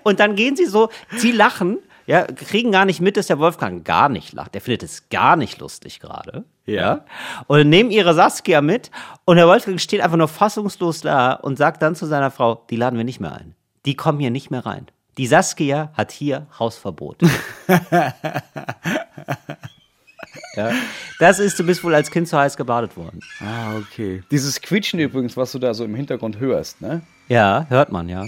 Und dann gehen sie so, sie lachen, ja, kriegen gar nicht mit, dass der Wolfgang gar nicht lacht. Der findet es gar nicht lustig gerade. Ja. Und nehmen ihre Saskia mit und der Wolfgang steht einfach nur fassungslos da und sagt dann zu seiner Frau, die laden wir nicht mehr ein. Die kommen hier nicht mehr rein. Die Saskia hat hier Hausverbot. ja. Das ist, du bist wohl als Kind zu heiß gebadet worden. Ah, okay. Dieses Quietschen übrigens, was du da so im Hintergrund hörst, ne? Ja, hört man, ja.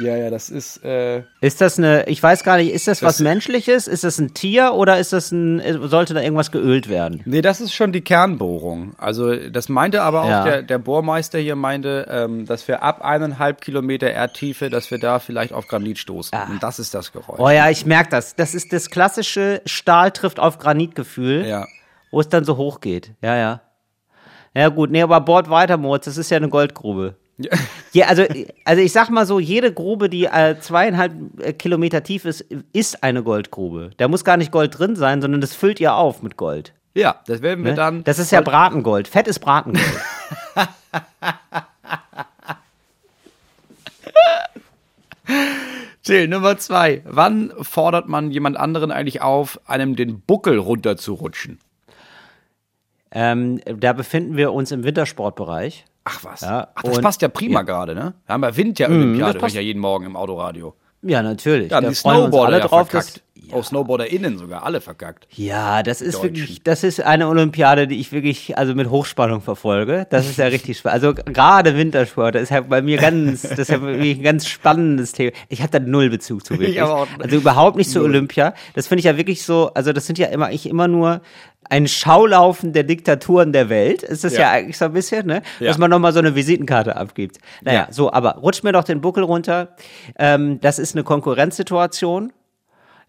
Ja, ja, das ist, äh, Ist das eine, ich weiß gar nicht, ist das, was Das- Menschliches? Ist das ein Tier oder ist das ein, sollte da irgendwas geölt werden? Nee, das ist schon die Kernbohrung. Also das meinte aber auch Ja. der, der Bohrmeister hier meinte, ähm, dass wir ab eineinhalb Kilometer Erdtiefe, dass wir da vielleicht auf Granit stoßen. Und das ist das Geräusch. Oh ja, ich merke das. Das ist das klassische Stahl trifft auf Granitgefühl, Ja. wo es dann so hoch geht. Ja, ja. Ja gut, nee, aber bohrt weiter, Moritz, das ist ja eine Goldgrube. Ja. Ja, also, also ich sag mal so, jede Grube, die äh, zweieinhalb äh, Kilometer tief ist, ist eine Goldgrube. Da muss gar nicht Gold drin sein, sondern das füllt ihr auf mit Gold. Ja, das werden wir Ne? dann. das ist ja Bratengold. Fett ist Bratengold. Till, Nummer zwei. Wann fordert man jemand anderen eigentlich auf, einem den Buckel runterzurutschen? ähm, da befinden wir uns im Wintersportbereich. Ach was. Ja, Ach, das und- passt ja prima ja. gerade, ne? Wir haben ja Winter-Olympiade, das höre ich passt. ja jeden Morgen im Autoradio. Ja, natürlich. Ja, da die freuen wir uns Snowboarder alle ja drauf. verkackt. Dass, Oh, SnowboarderInnen sogar, alle verkackt. Ja, das ist Deutschen. wirklich, das ist eine Olympiade, die ich wirklich also mit Hochspannung verfolge. Das ist ja richtig spannend. Also gerade Wintersport, das ist ja bei mir ganz, das ist ja wirklich ein ganz spannendes Thema. Ich habe da null Bezug zu wirklich. auch- Also überhaupt nicht zu Olympia. Das finde ich ja wirklich so, also das sind ja immer, ich immer nur ein Schaulaufen der Diktaturen der Welt. Ist das ja, Ja. eigentlich so ein bisschen, ne? Ja. Dass man nochmal so eine Visitenkarte abgibt. Naja, Ja. so, aber rutscht mir doch den Buckel runter. Ähm, das ist eine Konkurrenzsituation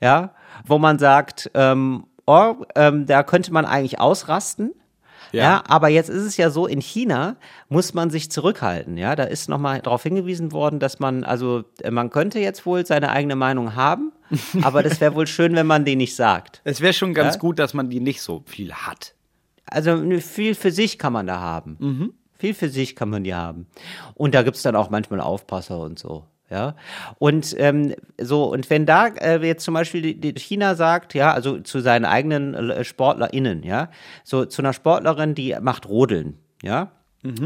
ja, wo man sagt, ähm, oh, ähm, da könnte man eigentlich ausrasten. Ja. Ja. aber jetzt ist es ja so, in China muss man sich zurückhalten, ja. Da ist nochmal darauf hingewiesen worden, dass man, also äh, man könnte jetzt wohl seine eigene Meinung haben, aber das wäre wohl schön, wenn man die nicht sagt. Es wäre schon ganz Ja? gut, dass man die nicht so viel hat. Also viel für sich kann man da haben. Viel für sich kann man die haben. Und da gibt's dann auch manchmal Aufpasser und so. Ja, und ähm, so, und wenn da äh, jetzt zum Beispiel die, die China sagt, ja, also zu seinen eigenen äh, SportlerInnen, ja, so zu einer Sportlerin, die macht Rodeln, ja,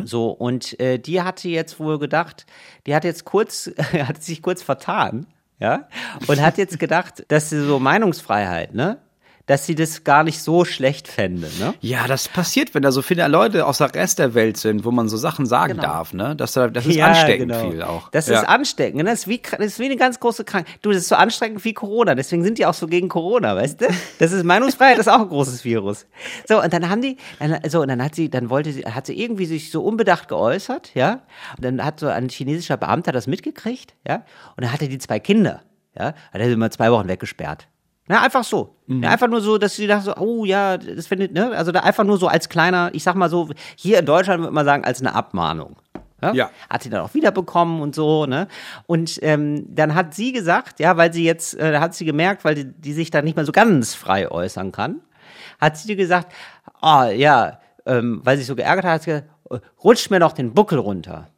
so, und äh, die hatte jetzt wohl gedacht, die hat jetzt kurz, hat sich kurz vertan, ja, und hat jetzt gedacht, dass sie so Meinungsfreiheit, ne, dass sie das gar nicht so schlecht fände, ne? Ja, das passiert, wenn da so viele Leute aus der Rest der Welt sind, wo man so Sachen sagen darf, ne? Das, das ist Ja, ansteckend genau. viel auch. Das ja. ist ansteckend. ne? Das ist, wie, das ist wie eine ganz große Krankheit. Du, das ist so anstrengend wie Corona. Deswegen sind die auch so gegen Corona, weißt du? Das ist Meinungsfreiheit, das ist auch ein großes Virus. So, und dann haben die, dann, so, und dann hat sie, dann wollte sie, hat sie irgendwie sich so unbedacht geäußert, ja? Und dann hat so ein chinesischer Beamter das mitgekriegt, ja? Und dann hatte die zwei Kinder, ja? Hat er sie mal zwei Wochen weggesperrt. Na, einfach so. Ja, einfach nur so, dass sie dachte so, oh ja, das findet, ne? Also da einfach nur so als kleiner, ich sag mal so, hier in Deutschland würde man sagen, als eine Abmahnung. Ja? Ja. Hat sie dann auch wiederbekommen und so, ne? Und ähm, dann hat sie gesagt, ja, weil sie jetzt, äh, hat sie gemerkt, weil die, die sich da nicht mehr so ganz frei äußern kann, hat sie gesagt, ah ja, ähm, weil sie sich so geärgert hat, hat sie gesagt, äh, rutscht mir doch den Buckel runter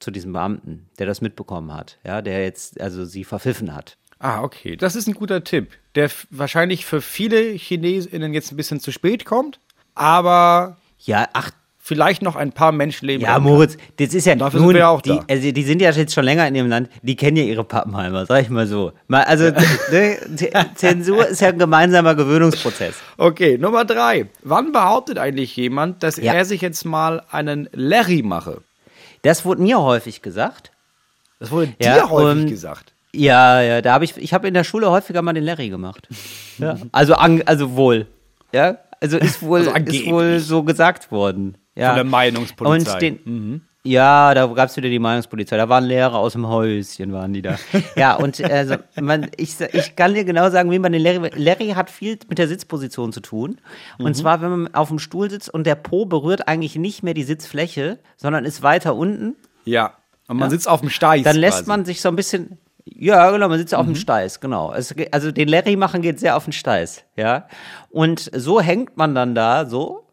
zu diesem Beamten, der das mitbekommen hat, ja, der jetzt also sie verpfiffen hat. Ah, okay. Das ist ein guter Tipp, der wahrscheinlich für viele ChinesInnen jetzt ein bisschen zu spät kommt, aber Ja, ach, vielleicht noch ein paar Menschenleben. Ja, Moritz, das ist ja Dafür sind wir auch die, da. Also die sind ja jetzt schon länger in ihrem Land, die kennen ja ihre Pappenheimer, sag ich mal so. Mal, also ne, Zensur ist ja ein gemeinsamer Gewöhnungsprozess. Okay, Nummer drei. Wann behauptet eigentlich jemand, dass Ja. er sich jetzt mal einen Larry mache? Das wurde mir häufig gesagt. Das wurde Ja, dir häufig und- gesagt. Ja, ja, da habe ich, ich habe in der Schule häufiger mal den Larry gemacht. Ja. Also, an, also wohl. Ja, also ist wohl, Also ist wohl so gesagt worden. Ja. Von der Meinungspolizei. Und den, Ja, da gab's wieder die Meinungspolizei. Da waren Lehrer aus dem Häuschen, waren die da. Ja, und also, man, ich, ich kann dir genau sagen, wie man den Larry. Larry hat viel mit der Sitzposition zu tun. Und zwar, wenn man auf dem Stuhl sitzt und der Po berührt eigentlich nicht mehr die Sitzfläche, sondern ist weiter unten, Ja. Und man Ja. sitzt auf dem Steiß. dann lässt quasi. man sich so ein bisschen. Ja, genau, man sitzt auf dem Steiß, genau. Es, also den Larry machen geht sehr auf den Steiß, ja. Und so hängt man dann da so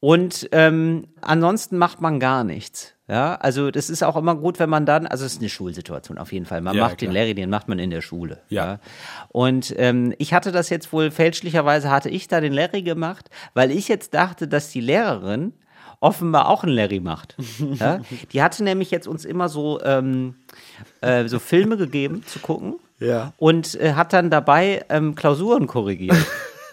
und ähm, ansonsten macht man gar nichts. Ja, also das ist auch immer gut, wenn man dann, also es ist eine Schulsituation auf jeden Fall. Man Ja, macht den klar. Larry, den macht man in der Schule. Ja. Und ähm, ich hatte das jetzt wohl fälschlicherweise hatte ich da den Larry gemacht, weil ich jetzt dachte, dass die Lehrerin offenbar auch einen Larry macht. ja? Die hatte nämlich jetzt uns immer so ähm, äh, so Filme gegeben zu gucken Ja. und äh, hat dann dabei ähm, Klausuren korrigiert.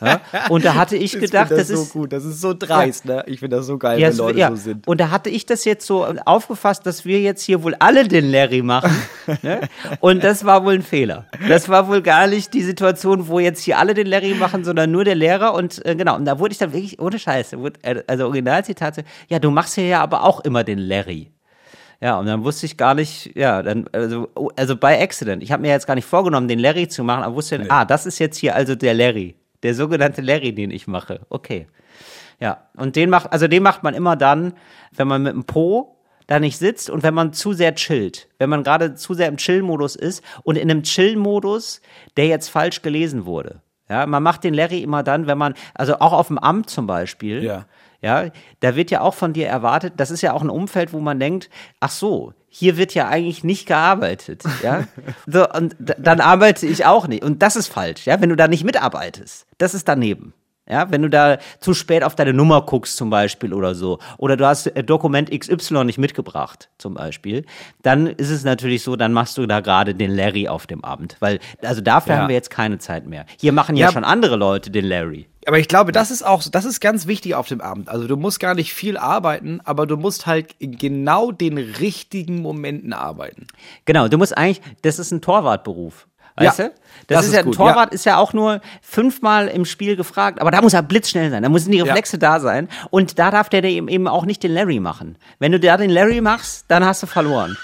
ja? Und da hatte ich Ich gedacht, find das, das, so ist gut. Das ist so dreist, ne? Ich finde das so geil, ja, wenn Leute ja. so sind. Und da hatte ich das jetzt so aufgefasst, dass wir jetzt hier wohl alle den Larry machen. ne? Und das war wohl ein Fehler. Das war wohl gar nicht die Situation, wo jetzt hier alle den Larry machen, sondern nur der Lehrer. Und äh, genau, und da wurde ich dann wirklich, ohne Scheiß, da wurde, äh, also Originalzitat, so, ja, du machst hier ja aber auch immer den Larry. Ja, und dann wusste ich gar nicht, ja, dann, also, oh, also bei Accident, ich habe mir jetzt gar nicht vorgenommen, den Larry zu machen, aber wusste dann, ah, das ist jetzt hier also der Larry. Der sogenannte Larry, den ich mache. Okay. Ja, und den macht, also den macht man immer dann, wenn man mit dem Po da nicht sitzt und wenn man zu sehr chillt. Wenn man gerade zu sehr im Chill-Modus ist und in einem Chill-Modus, der jetzt falsch gelesen wurde. Ja, man macht den Larry immer dann, wenn man, also auch auf dem Amt zum Beispiel. Ja. Ja, da wird ja auch von dir erwartet, das ist ja auch ein Umfeld, wo man denkt, ach so, hier wird ja eigentlich nicht gearbeitet, ja. So, und dann arbeite ich auch nicht. Und das ist falsch, ja, wenn du da nicht mitarbeitest. Das ist daneben. Ja, wenn du da zu spät auf deine Nummer guckst zum Beispiel oder so, oder du hast äh, Dokument XY nicht mitgebracht zum Beispiel, dann ist es natürlich so, dann machst du da gerade den Larry auf dem Abend, weil also dafür Ja. haben wir jetzt keine Zeit mehr. Hier machen ja, Ja. schon andere Leute den Larry. Aber ich glaube, das ist auch, das ist ganz wichtig auf dem Abend. Also du musst gar nicht viel arbeiten, aber du musst halt in genau den richtigen Momenten arbeiten. Genau, du musst eigentlich, das ist ein Torwartberuf. Weißt Ja, du? Das, das ist ist ja, ein gut, Torwart ist ja auch nur fünfmal im Spiel gefragt, aber da muss er blitzschnell sein, da müssen die Reflexe da sein und da darf der eben eben auch nicht den Larry machen. Wenn du da den Larry machst, dann hast du verloren.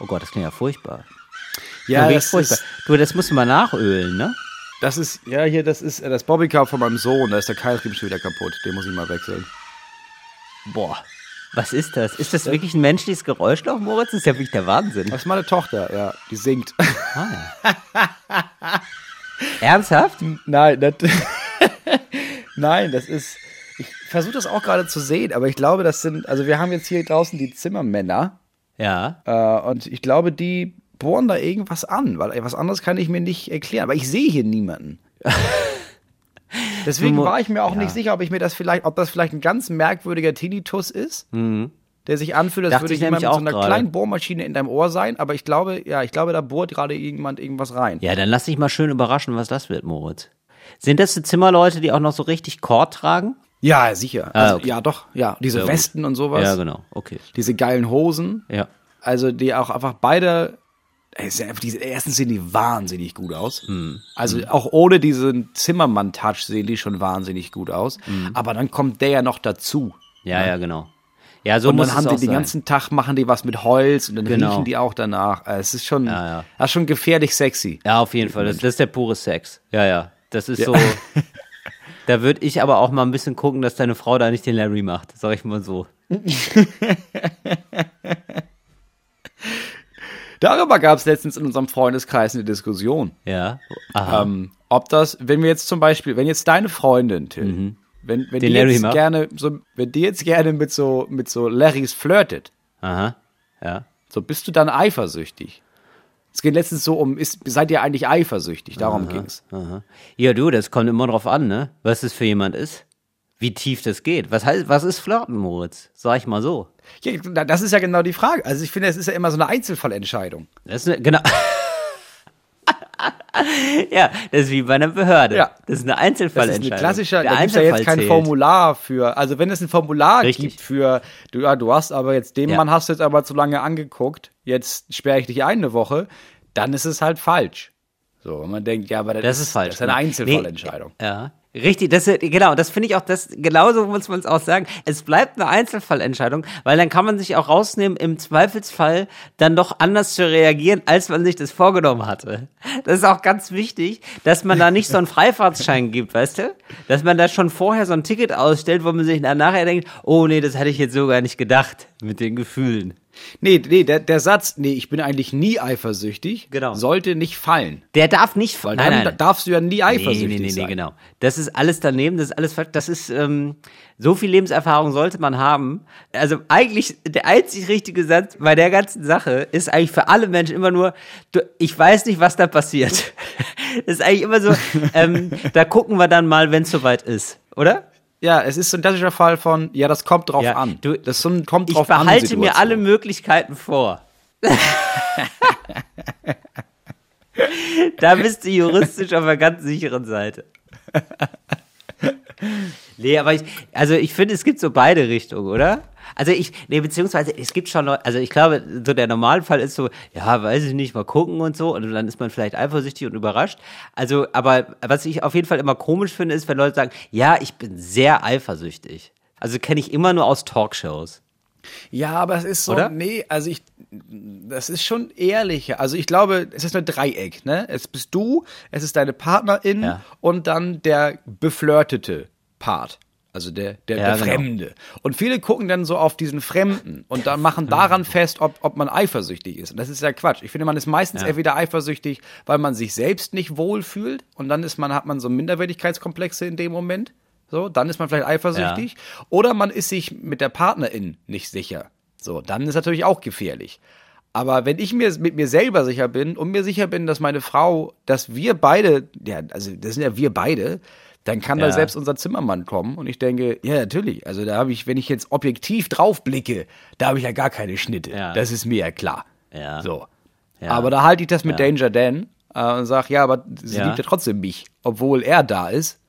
Oh Gott, das klingt ja furchtbar. Ja, das furchtbar. ist, Du, das musst du mal nachölen, ne? Das ist, ja, hier, das ist äh, das Bobbycar von meinem Sohn. Da ist der Keilriemen schon wieder kaputt. Den muss ich mal wechseln. Boah. Was ist das? Ist das wirklich ein menschliches Geräuschloch, Moritz? Das ist ja wirklich der Wahnsinn. Das ist meine Tochter, ja. Die singt. Ernsthaft? Nein, das, Nein, das ist. Ich versuche das auch gerade zu sehen, aber ich glaube, das sind. Also, wir haben jetzt hier draußen die Zimmermänner. Ja. Äh, und ich glaube, die bohren da irgendwas an, weil was anderes kann ich mir nicht erklären. Aber ich sehe hier niemanden. Deswegen war ich mir auch ja. nicht sicher, ob ich mir das vielleicht, ob das vielleicht ein ganz merkwürdiger Tinnitus ist, der sich anfühlt, als Dachte würde ich jemand mit so einer gerade. kleinen Bohrmaschine in deinem Ohr sein. Aber ich glaube, ja, ich glaube, da bohrt gerade jemand irgendwas rein. Ja, dann lass dich mal schön überraschen, was das wird, Moritz. Sind das die Zimmerleute, die auch noch so richtig Kord tragen? Ja, sicher. Ah, Also, okay. Ja, doch. Ja, diese Sehr gut. Westen und sowas. Ja, genau. Okay. Diese geilen Hosen. Ja. Also die auch einfach beide. Diese, erstens sehen die wahnsinnig gut aus. Hm. Also auch ohne diesen Zimmermann-Touch sehen die schon wahnsinnig gut aus. Hm. Aber dann kommt der ja noch dazu. Ja, ja, genau. Ja, so und dann haben die den sein. ganzen Tag machen die was mit Holz und dann Genau. riechen die auch danach. Äh, Es ist schon, Ja, ja. Das ist schon gefährlich sexy. Ja, auf jeden Fall. Das, das ist der pure Sex. Ja, ja. Das ist so. Da würde ich aber auch mal ein bisschen gucken, dass deine Frau da nicht den Larry macht. Sag ich mal so. Darüber gab es letztens in unserem Freundeskreis eine Diskussion. Ja. Aha. Ähm, ob das, wenn wir jetzt zum Beispiel, wenn jetzt deine Freundin, Till, wenn, wenn Mhm. Den die Larry jetzt macht? gerne, so, wenn die jetzt gerne mit so, mit so Larrys flirtet, Aha. Ja. so bist du dann eifersüchtig. Es geht letztens so um, ist, seid ihr eigentlich eifersüchtig? Darum ging's. Aha. Ja, du, das kommt immer drauf an, ne? Was das für jemand ist. Wie tief das geht. Was heißt, was ist Flirten, Moritz? Sag ich mal so. Ja, das ist ja genau die Frage. Also ich finde, es ist ja immer so eine Einzelfallentscheidung. Das ist eine, genau. ja, das ist wie bei einer Behörde. Ja. Das ist eine Das ist Einzelfallentscheidung. eine klassische, Der da gibt es ja jetzt kein zählt. Formular für, also wenn es ein Formular Richtig. gibt für, du, ja, du hast aber jetzt den Ja. Mann hast du jetzt aber zu lange angeguckt, jetzt sperre ich dich ein eine Woche, dann ist es halt falsch. So, und man denkt, ja, aber das, Das ist falsch. Das ist eine. Einzelfallentscheidung. Nee, ja. Richtig, das genau, das finde ich auch, das, genauso muss man es auch sagen. Es bleibt eine Einzelfallentscheidung, weil dann kann man sich auch rausnehmen, im Zweifelsfall dann doch anders zu reagieren, als man sich das vorgenommen hatte. Das ist auch ganz wichtig, dass man da nicht so einen Freifahrtsschein gibt, weißt du? Dass man da schon vorher so ein Ticket ausstellt, wo man sich dann nachher denkt, oh nee, das hatte ich jetzt so gar nicht gedacht, mit den Gefühlen. Nee, nee, der, der Satz, nee, ich bin eigentlich nie eifersüchtig, Genau. sollte nicht fallen. Der darf nicht, Weil nein, dann nein. darfst du ja nie eifersüchtig nee, nee, nee, sein. Nee, genau. Das ist alles daneben, das ist alles, falsch. das ist, ähm, so viel Lebenserfahrung sollte man haben. Also eigentlich, der einzig richtige Satz bei der ganzen Sache ist eigentlich für alle Menschen immer nur, du, ich weiß nicht, was da passiert. Das ist eigentlich immer so, ähm, da gucken wir dann mal, wenn es soweit ist, oder? Ja, es ist so ein klassischer Fall von, ja, das kommt drauf Ja, an. du- das ist so ein kommt Ich drauf an. behalte mir Situation. alle Möglichkeiten vor. da bist du juristisch auf der ganz sicheren Seite. Nee, aber ich, also ich finde, es gibt so beide Richtungen, oder? Also ich, nee, beziehungsweise es gibt schon Leute, also ich glaube, so der Normalfall ist so, ja, weiß ich nicht, mal gucken und so, und dann ist man vielleicht eifersüchtig und überrascht. Also, aber was ich auf jeden Fall immer komisch finde, ist, wenn Leute sagen, ja, ich bin sehr eifersüchtig. Also kenne ich immer nur aus Talkshows. Ja, aber es ist so, Oder? nee, also ich, das ist schon ehrlicher. Also ich glaube, es ist ein Dreieck, ne? Es bist du, es ist deine Partnerin Ja. und dann der beflirtete Part. Also der, der, Ja, der genau. Fremde. Und viele gucken dann so auf diesen Fremden und dann machen daran fest, ob, ob man eifersüchtig ist. Und das ist ja Quatsch. Ich finde, man ist meistens entweder eifersüchtig, weil man sich selbst nicht wohlfühlt und dann ist man, hat man so Minderwertigkeitskomplexe in dem Moment. So, dann ist man vielleicht eifersüchtig. Oder man ist sich mit der Partnerin nicht sicher. So, dann ist natürlich auch gefährlich. Aber wenn ich mir mit mir selber sicher bin und mir sicher bin, dass meine Frau, dass wir beide, ja, also das sind ja wir beide, dann kann da Ja. selbst unser Zimmermann kommen und ich denke, ja, natürlich. Also da habe ich, wenn ich jetzt objektiv drauf blicke, da habe ich ja gar keine Schnitte. Ja. Das ist mir ja klar. Ja. So. Aber da halte ich das mit. Danger Dan äh, und sage, ja, aber sie liebt ja trotzdem mich, obwohl er da ist.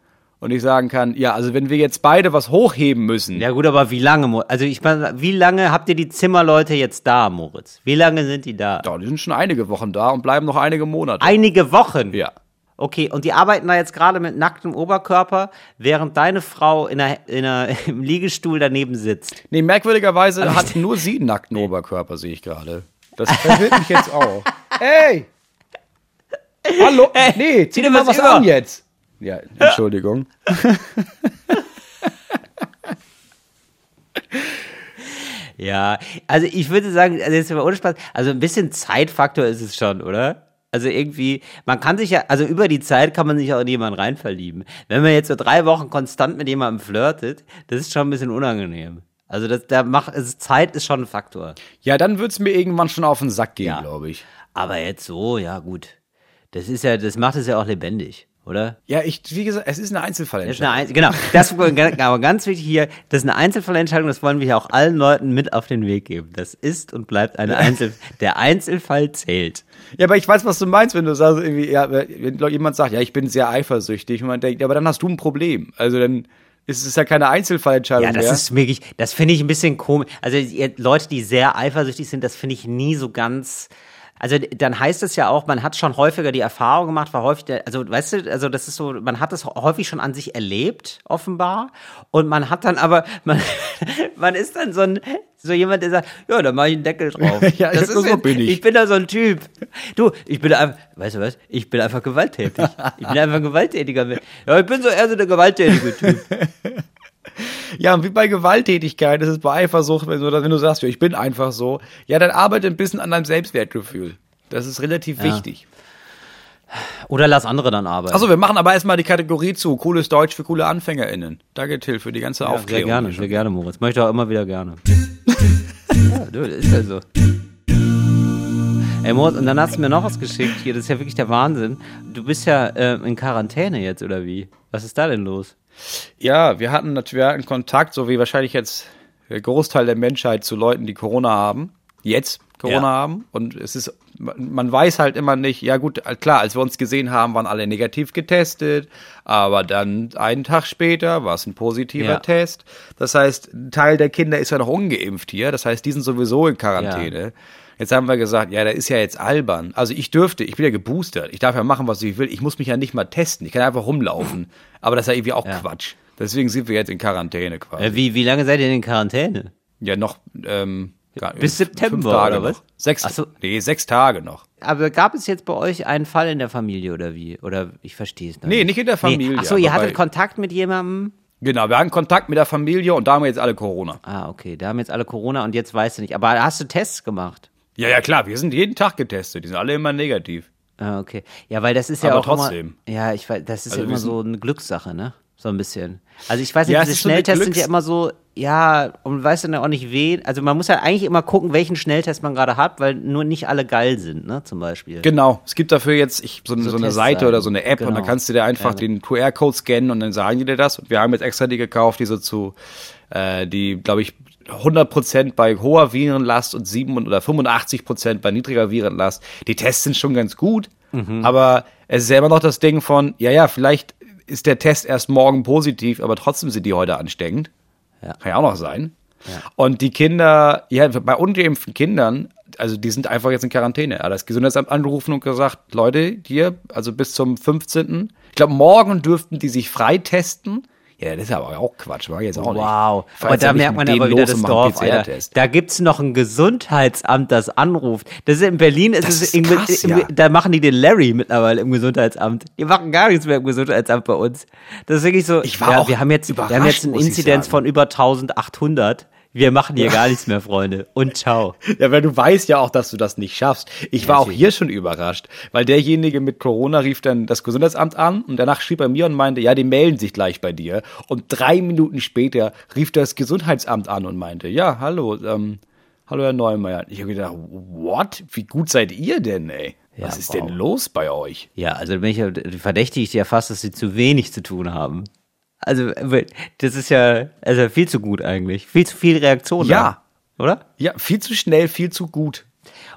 Und ich sagen kann, ja, also wenn wir jetzt beide was hochheben müssen, Ja gut, aber wie lange, also ich meine, wie lange habt ihr die Zimmerleute jetzt da, Moritz? Wie lange sind die da? ja, die sind schon einige Wochen da und bleiben noch einige Monate. Einige Wochen. ja. Okay, und die arbeiten da jetzt gerade mit nacktem Oberkörper, während deine Frau in der, in der, im Liegestuhl daneben sitzt. Nee, merkwürdigerweise Also hat nur sie einen nackten Oberkörper, sehe ich gerade. Das verwirrt mich jetzt auch. Ey! Hallo? nee, zieh dir mal was über. an jetzt. Ja, Entschuldigung. Ja, also ich würde sagen, also jetzt mal ohne Spaß, also ein bisschen Zeitfaktor ist es schon, oder? Also irgendwie, man kann sich ja, also über die Zeit kann man sich auch in jemanden rein verlieben. Wenn man jetzt so drei Wochen konstant mit jemandem flirtet, das ist schon ein bisschen unangenehm. Also das, da macht, also Zeit ist schon ein Faktor. Ja, dann wird's mir irgendwann schon auf den Sack gehen, Ja. glaube ich. Aber jetzt so, ja gut. Das ist ja, das macht es ja auch lebendig, oder? Ja, ich, wie gesagt, es ist eine Das ist Einzelfallentscheidung. eine Einzel genau, das aber ganz wichtig hier, das ist eine Einzelfallentscheidung, das wollen wir ja auch allen Leuten mit auf den Weg geben. Das ist und bleibt eine Einzel der Einzelfall zählt. Ja, aber ich weiß, was du meinst, wenn du sagst, irgendwie, ja, wenn jemand sagt, ja, ich bin sehr eifersüchtig und man denkt, ja, aber dann hast du ein Problem. Also dann ist es ja keine Einzelfallentscheidung Ja, das mehr. ist wirklich, das finde ich ein bisschen komisch. Also Leute, die sehr eifersüchtig sind, das finde ich nie so ganz. Also dann heißt es ja auch, man hat schon häufiger die Erfahrung gemacht, war häufig, der, also weißt du, also das ist so, man hat das häufig schon an sich erlebt, offenbar, und man hat dann aber, man, man ist dann so ein, so jemand, der sagt, ja, da mache ich einen Deckel drauf. Ja, das so jetzt- bin ich. Ich bin da so ein Typ. Du, ich bin einfach, weißt du was? Ich bin einfach gewalttätig. Ich bin einfach ein gewalttätiger Mensch. Ja, ich bin so eher so der gewalttätige Typ. Ja, und wie bei Gewalttätigkeit ist es bei Eifersucht, wenn du, wenn du sagst, ja, ich bin einfach so, ja, dann arbeite ein bisschen an deinem Selbstwertgefühl. Das ist relativ wichtig. Oder lass andere dann arbeiten. Achso, wir machen aber erstmal die Kategorie zu. Cooles Deutsch für coole AnfängerInnen. Danke, Till, für die ganze Ja, sehr Aufklärung. gerne, sehr gerne, Moritz. Möchte auch immer wieder gerne. ja, du, das ist ja so. Ey, Moritz, und dann hast du mir noch was geschickt hier. Das ist ja wirklich der Wahnsinn. Du bist ja äh, in Quarantäne jetzt, oder wie? Was ist da denn los? Ja, wir hatten natürlich wir hatten Kontakt, so wie wahrscheinlich jetzt der Großteil der Menschheit zu Leuten, die Corona haben. Jetzt Corona Ja. haben. Und es ist, man weiß halt immer nicht, ja gut, klar, als wir uns gesehen haben, waren alle negativ getestet, aber dann einen Tag später war es ein positiver Ja. Test. Das heißt, ein Teil der Kinder ist ja noch ungeimpft hier. Das heißt, die sind sowieso in Quarantäne. Jetzt haben wir gesagt, ja, der ist ja jetzt albern. Also ich dürfte, ich bin ja geboostert. Ich darf ja machen, was ich will. Ich muss mich ja nicht mal testen. Ich kann einfach rumlaufen. Aber das ist ja irgendwie auch Ja. Quatsch. Deswegen sind wir jetzt in Quarantäne quasi. Äh, wie, wie lange seid ihr denn in Quarantäne? ja, noch ähm, gar- Bis fünf September, Tage oder noch. was? Sechs, Ach so. nee, sechs Tage noch. Aber gab es jetzt bei euch einen Fall in der Familie oder wie? Oder ich verstehe es noch Nee, nicht in der Familie, Ach so, ihr hattet Kontakt mit jemandem? Genau, wir hatten Kontakt mit der Familie und da haben wir jetzt alle Corona. Ah, okay. Da haben jetzt alle Corona und jetzt weißt du nicht. Aber hast du Tests gemacht? Ja, ja, klar, wir sind jeden Tag getestet. Die sind alle immer negativ. Ah, okay. Ja, weil das ist ja Aber auch trotzdem. Immer, ja, ich weiß, das ist Also ja immer so eine Glückssache, ne? So ein bisschen. Also ich weiß nicht, Ja, es diese so Schnelltests sind ja immer so, ja, und man weiß dann auch nicht wen. Also man muss ja eigentlich immer gucken, welchen Schnelltest man gerade hat, weil nur nicht alle geil sind, ne? Zum Beispiel. Genau, es gibt dafür jetzt ich, so, So so eine. Seite oder so eine App und Genau. dann kannst du dir einfach Ja. den QR-Code scannen und dann sagen die dir das. Und wir haben jetzt extra die gekauft, die so zu, äh, die, glaube ich, 100% bei hoher Virenlast und 7 oder 85% bei niedriger Virenlast. Die Tests sind schon ganz gut, Mhm. aber es ist ja immer noch das Ding von, ja, ja, vielleicht ist der Test erst morgen positiv, aber trotzdem sind die heute ansteckend. Ja. Kann ja auch noch sein. Und die Kinder, ja, bei ungeimpften Kindern, also die sind einfach jetzt in Quarantäne. Hat das Gesundheitsamt angerufen und gesagt, Leute, hier, also bis zum 15. Ich glaube, morgen dürften die sich freitesten. Ja, das ist aber auch Quatsch, war jetzt auch nicht. Wow, Ich fahr aber da nicht merkt man aber wieder das Dorf, Alter. Da gibt's noch ein Gesundheitsamt, das anruft. Das ist in Berlin, ist Das es ist krass, irgendwie- ja. da machen die den Larry mittlerweile im Gesundheitsamt. Die machen gar nichts mehr im Gesundheitsamt bei uns. Das ist wirklich so, Ich war ja, auch wir haben jetzt, wir haben jetzt eine Inzidenz von über 1800. Wir machen hier gar nichts mehr, Freunde. Und ciao. Ja, weil du weißt ja auch, dass du das nicht schaffst. Ich war auch hier schon überrascht, weil derjenige mit Corona rief dann das Gesundheitsamt an und danach schrieb er mir und meinte, ja, die melden sich gleich bei dir. Und drei Minuten später rief das Gesundheitsamt an und meinte, ja, hallo, ähm, hallo Herr Neumeier. Ich habe gedacht, what? Wie gut seid ihr denn, ey? Was Ja, ist wow. denn los bei euch? Ja, also da bin ich ja, verdächtige ich ja fast, dass sie zu wenig zu tun haben. Also, das ist ja, also viel zu gut eigentlich. Viel zu viel Reaktion. Ja. da, Oder? Ja, viel zu schnell, viel zu gut.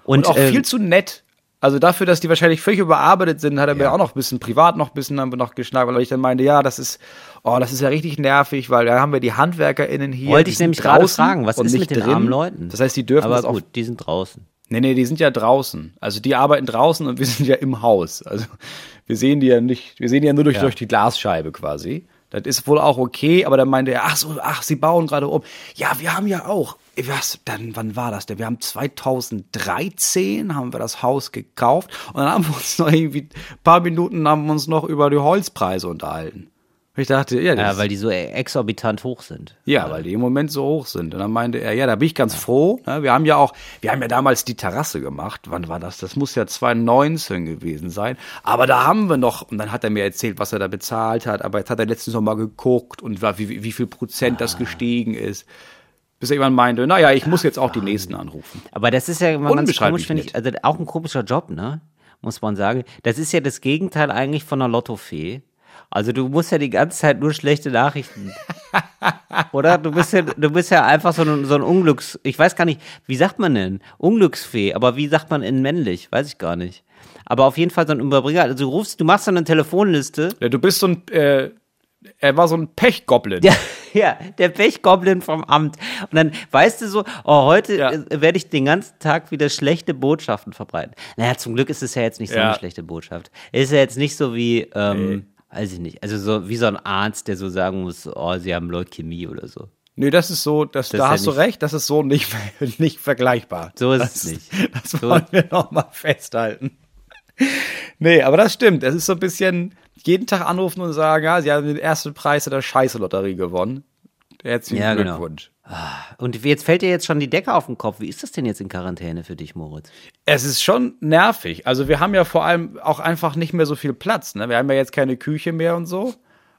Und, Und auch ähm, viel zu nett. Also dafür, dass die wahrscheinlich völlig überarbeitet sind, hat er mir auch noch ein bisschen privat noch ein bisschen haben wir noch geschnackt, weil ich dann meinte, ja, das ist, oh, das ist ja richtig nervig, weil da haben wir die HandwerkerInnen hier. Wollte ich nämlich gerade draußen fragen, was ist mit den drin. armen Leuten? Das heißt, die dürfen Aber das auch. gut, die sind draußen. Nee, nee, die sind ja draußen. Also die arbeiten draußen und wir sind ja im Haus. Also wir sehen die ja nicht, wir sehen die ja nur durch, Ja. durch die Glasscheibe quasi. Das ist wohl auch okay, aber dann meinte er, ach so, ach, sie bauen gerade um. Ja, wir haben ja auch. Was, dann, wann war das denn? Wir haben 2013 haben wir das Haus gekauft und dann haben wir uns noch irgendwie ein paar Minuten haben wir uns noch über die Holzpreise unterhalten. Ich dachte, ja, das Ja, weil die so exorbitant hoch sind. ja, weil die im Moment so hoch sind. Und dann meinte er, ja, da bin ich ganz froh. Ne? Wir haben ja auch, wir haben ja damals die Terrasse gemacht. Wann war das? Das muss ja 2019 gewesen sein. Aber da haben wir noch, und dann hat er mir erzählt, was er da bezahlt hat. Aber jetzt hat er letztens noch mal geguckt und wie, wie, wie viel Prozent das gestiegen ist. Bis er irgendwann meinte, naja, ich muss jetzt auch die nächsten anrufen. Aber das ist ja immer ganz komisch, finde ich. Also auch ein komischer Job, ne? Muss man sagen. Das ist ja das Gegenteil eigentlich von einer Lottofee. Also du musst ja die ganze Zeit nur schlechte Nachrichten. Oder? Du bist ja, du bist ja einfach so ein, so ein Unglücks, ich weiß gar nicht, wie sagt man denn? Unglücksfee, aber wie sagt man in männlich? Weiß ich gar nicht. Aber auf jeden Fall so ein Überbringer. Also du rufst, du machst so eine Telefonliste. Ja, du bist so ein, äh, er war so ein Pechgoblin. Ja, ja, der Pechgoblin vom Amt. Und dann weißt du so, oh, heute Ja. äh, werde ich den ganzen Tag wieder schlechte Botschaften verbreiten. Naja, zum Glück ist es ja jetzt nicht so Ja. eine schlechte Botschaft. Es ist ja jetzt nicht so wie, ähm, weiß ich nicht, also so wie so ein Arzt, der so sagen muss, oh, sie haben Leukämie oder so. Nee, das ist so, das, Das da ist ja hast du recht, das ist so nicht, nicht vergleichbar. So ist das, es nicht. Das So- wollen wir nochmal festhalten. Nee, aber das stimmt. Es ist so ein bisschen jeden Tag anrufen und sagen, ja, sie haben den ersten Preis der Scheiße-Lotterie gewonnen. Herzlichen Ja, genau. Glückwunsch. Und jetzt fällt dir jetzt schon die Decke auf den Kopf. Wie ist das denn jetzt in Quarantäne für dich, Moritz? Es ist schon nervig. Also wir haben ja vor allem auch einfach nicht mehr so viel Platz. Ne? Wir haben ja jetzt keine Küche mehr und so.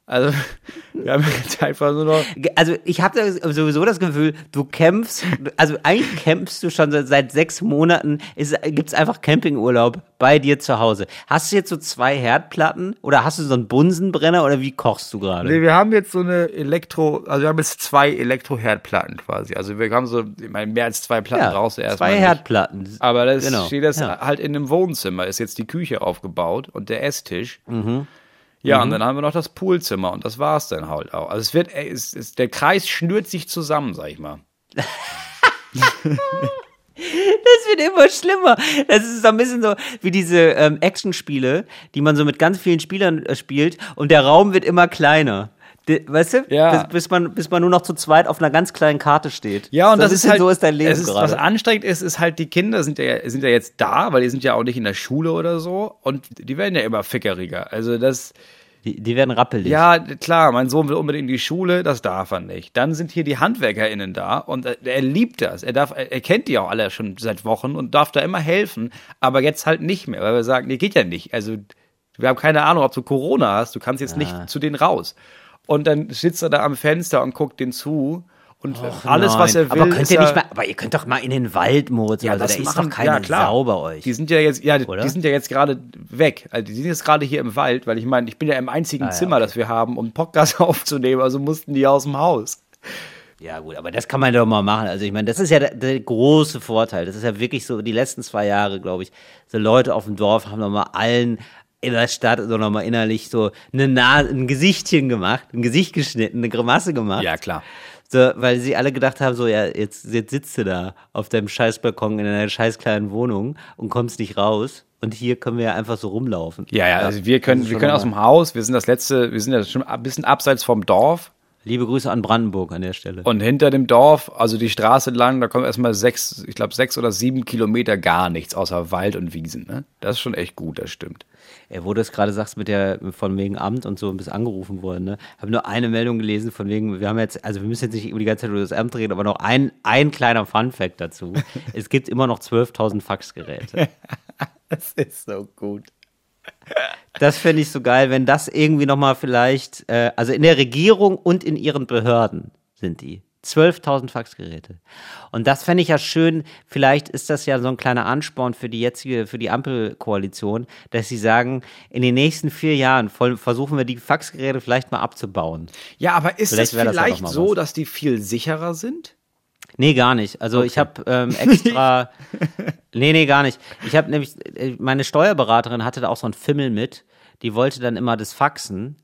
Also wir haben jetzt einfach nur noch. Also ich habe sowieso das Gefühl, du kämpfst, also eigentlich kämpfst du schon seit, seit sechs Monaten, gibt es einfach Campingurlaub bei dir zu Hause. Hast du jetzt so zwei Herdplatten oder hast du so einen Bunsenbrenner oder wie kochst du gerade? Nee, wir haben jetzt so eine Elektro, also wir haben jetzt zwei Elektroherdplatten quasi. Also wir haben so, ich meine, mehr als zwei Platten brauchst du erstmal. zwei nicht. Herdplatten. Aber das Genau, steht das ja. halt in einem Wohnzimmer, ist jetzt die Küche aufgebaut und der Esstisch. Mhm. Ja, und dann haben wir noch das Poolzimmer und das war's dann halt auch. Also es wird, ey, es, es, der Kreis schnürt sich zusammen, sag ich mal. Das wird immer schlimmer. Das ist so ein bisschen so wie diese ähm, Actionspiele, die man so mit ganz vielen Spielern äh, spielt und der Raum wird immer kleiner. Weißt du? Ja. Bis, bis, man, bis man nur noch zu zweit auf einer ganz kleinen Karte steht. Ja, und so das ist halt, so ist dein Leben es ist, was gerade. anstrengend ist, ist halt, die Kinder sind ja, sind ja jetzt da, weil die sind ja auch nicht in der Schule oder so und die werden ja immer fickeriger. Also das, Die, die werden rappelig. ja, klar, mein Sohn will unbedingt in die Schule, das darf er nicht. Dann sind hier die HandwerkerInnen da und er, er liebt das. Er darf, er, er kennt die auch alle schon seit Wochen und darf da immer helfen, aber jetzt halt nicht mehr, weil wir sagen, nee, geht ja nicht. Also, wir haben keine Ahnung, ob du Corona hast, du kannst jetzt nicht zu denen raus. Und dann sitzt er da am Fenster und guckt denen zu und alles, Nein. was er will, Aber könnt ihr nicht mal, aber ihr könnt doch mal in den Wald, Moritz. ja, also, das da ist doch keine ja, klar. Sau bei euch. Die sind ja jetzt, ja, Oder? die sind ja jetzt gerade weg. Also die sind jetzt gerade hier im Wald, weil ich meine, ich bin ja im einzigen Ah, ja, Zimmer, das wir haben, um Podcast aufzunehmen, also mussten die aus dem Haus. Ja, gut, aber das kann man doch mal machen. Also, ich meine, das ist ja der, der große Vorteil. Das ist ja wirklich so, die letzten zwei Jahre, glaube ich, so Leute auf dem Dorf haben nochmal allen in der Stadt so nochmal innerlich so eine Na ein Gesichtchen gemacht, ein Gesicht geschnitten, eine Grimasse gemacht. Ja, klar. So, weil sie alle gedacht haben, so, ja, jetzt, jetzt sitzt du da auf deinem Scheißbalkon in einer scheiß kleinen Wohnung und kommst nicht raus. Und hier können wir ja einfach so rumlaufen. Ja, ja, also wir können, wir können aus dem Haus, wir sind das letzte, wir sind ja schon ein bisschen abseits vom Dorf Liebe Grüße an Brandenburg an der Stelle. und hinter dem Dorf, also die Straße lang, da kommen erstmal sechs, ich glaube sechs oder sieben Kilometer gar nichts außer Wald und Wiesen. Ne? Das ist schon echt gut, das stimmt. Ey, wo du es gerade sagst mit der von wegen Amt und so und bist angerufen worden, ne? Habe nur eine Meldung gelesen von wegen, wir haben jetzt, also wir müssen jetzt nicht über die ganze Zeit über das Amt reden, aber noch ein, ein kleiner Fun-Fact dazu. es gibt immer noch 12.000 Faxgeräte. Das ist so gut. Das fände ich so geil, wenn das irgendwie nochmal vielleicht, äh, also in der Regierung und in ihren Behörden sind die. 12.000 Faxgeräte. Und das fände ich ja schön, vielleicht ist das ja so ein kleiner Ansporn für die jetzige, für die Ampelkoalition, dass sie sagen, in den nächsten vier Jahren versuchen wir die Faxgeräte vielleicht mal abzubauen. Ja, aber ist Vielleicht das vielleicht mal so, was. dass die viel sicherer sind? Nee, gar nicht. Also ich habe ähm, extra. nee, nee, gar nicht. Ich habe nämlich, äh, meine Steuerberaterin hatte da auch so einen Fimmel mit. Die wollte dann immer das Faxen.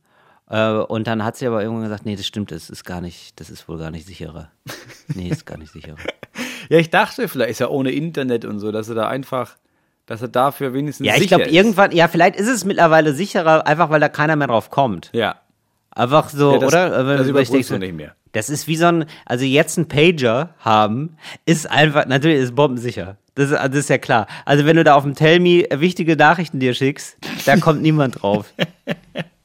Äh, und dann hat sie aber irgendwann gesagt, nee, das stimmt, das ist gar nicht, das ist wohl gar nicht sicherer. Nee, ist gar nicht sicherer. Ja, ich dachte, vielleicht ist ja ohne Internet und so, dass er da einfach, dass er dafür wenigstens Ja, ich glaube irgendwann, ja, vielleicht ist es mittlerweile sicherer, einfach weil da keiner mehr drauf kommt. Ja. Einfach so, Ja, das- oder? das ich überprüfst denk du so, nicht mehr. Das ist wie so ein, also jetzt ein Pager haben, ist einfach, natürlich ist bombensicher. Das ist, das ist ja klar. Also wenn du da auf dem Tell Me wichtige Nachrichten dir schickst, da kommt niemand drauf.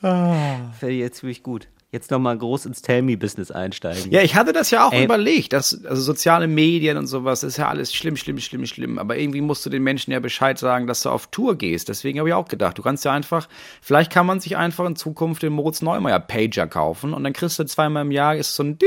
Fände ich jetzt ziemlich gut. jetzt nochmal groß ins Tell-Me-Business einsteigen. Ja, ich hatte das ja auch Ey. überlegt, dass also soziale Medien und sowas ist ja alles schlimm, schlimm, schlimm, schlimm. Aber irgendwie musst du den Menschen ja Bescheid sagen, dass du auf Tour gehst. Deswegen habe ich auch gedacht, du kannst ja einfach, vielleicht kann man sich einfach in Zukunft den Moritz Neumeier Pager kaufen und dann kriegst du zweimal im Jahr ist so ein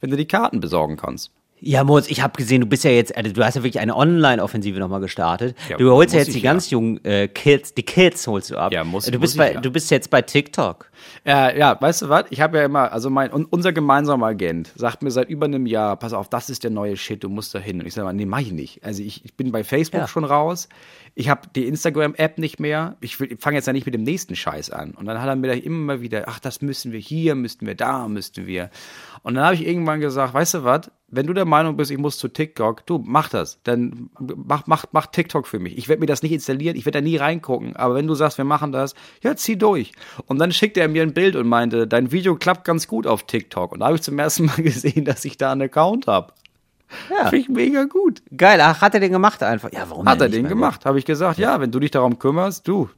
wenn du die Karten besorgen kannst. Ja, Moritz, ich habe gesehen, du bist ja jetzt, also du hast ja wirklich eine Online-Offensive nochmal gestartet. Ja, du holst ja muss jetzt die ich ja. ganz jungen äh, Kids, die Kids holst du ab. Ja, muss- du muss bist ich bei, ja. du bist jetzt bei TikTok. Äh, ja, weißt du was? Ich habe ja immer, also mein un, unser gemeinsamer Agent sagt mir seit über einem Jahr, pass auf, das ist der neue Shit, du musst da hin. Und ich sage mal, nee, mach ich nicht. Also ich, ich bin bei Facebook schon raus. Ich habe die Instagram-App nicht mehr. Ich, ich fange jetzt ja nicht mit dem nächsten Scheiß an. Und dann hat er mir da immer wieder, ach, das müssen wir hier, müssten wir da, müssten wir. Und dann habe ich irgendwann gesagt, weißt du was? Wenn du der Meinung bist, ich muss zu TikTok, du mach das. Dann mach, mach, mach TikTok für mich. Ich werde mir das nicht installieren, ich werde da nie reingucken. Aber wenn du sagst, wir machen das, ja, zieh durch. Und dann schickte er mir ein Bild und meinte, dein Video klappt ganz gut auf TikTok. Und da habe ich zum ersten Mal gesehen, dass ich da einen Account habe. Ja. Finde ich mega gut. Geil, ach, hat er den gemacht einfach? Ja, warum Hat er den gemacht. Habe ich gesagt, ja, wenn du dich darum kümmerst, du,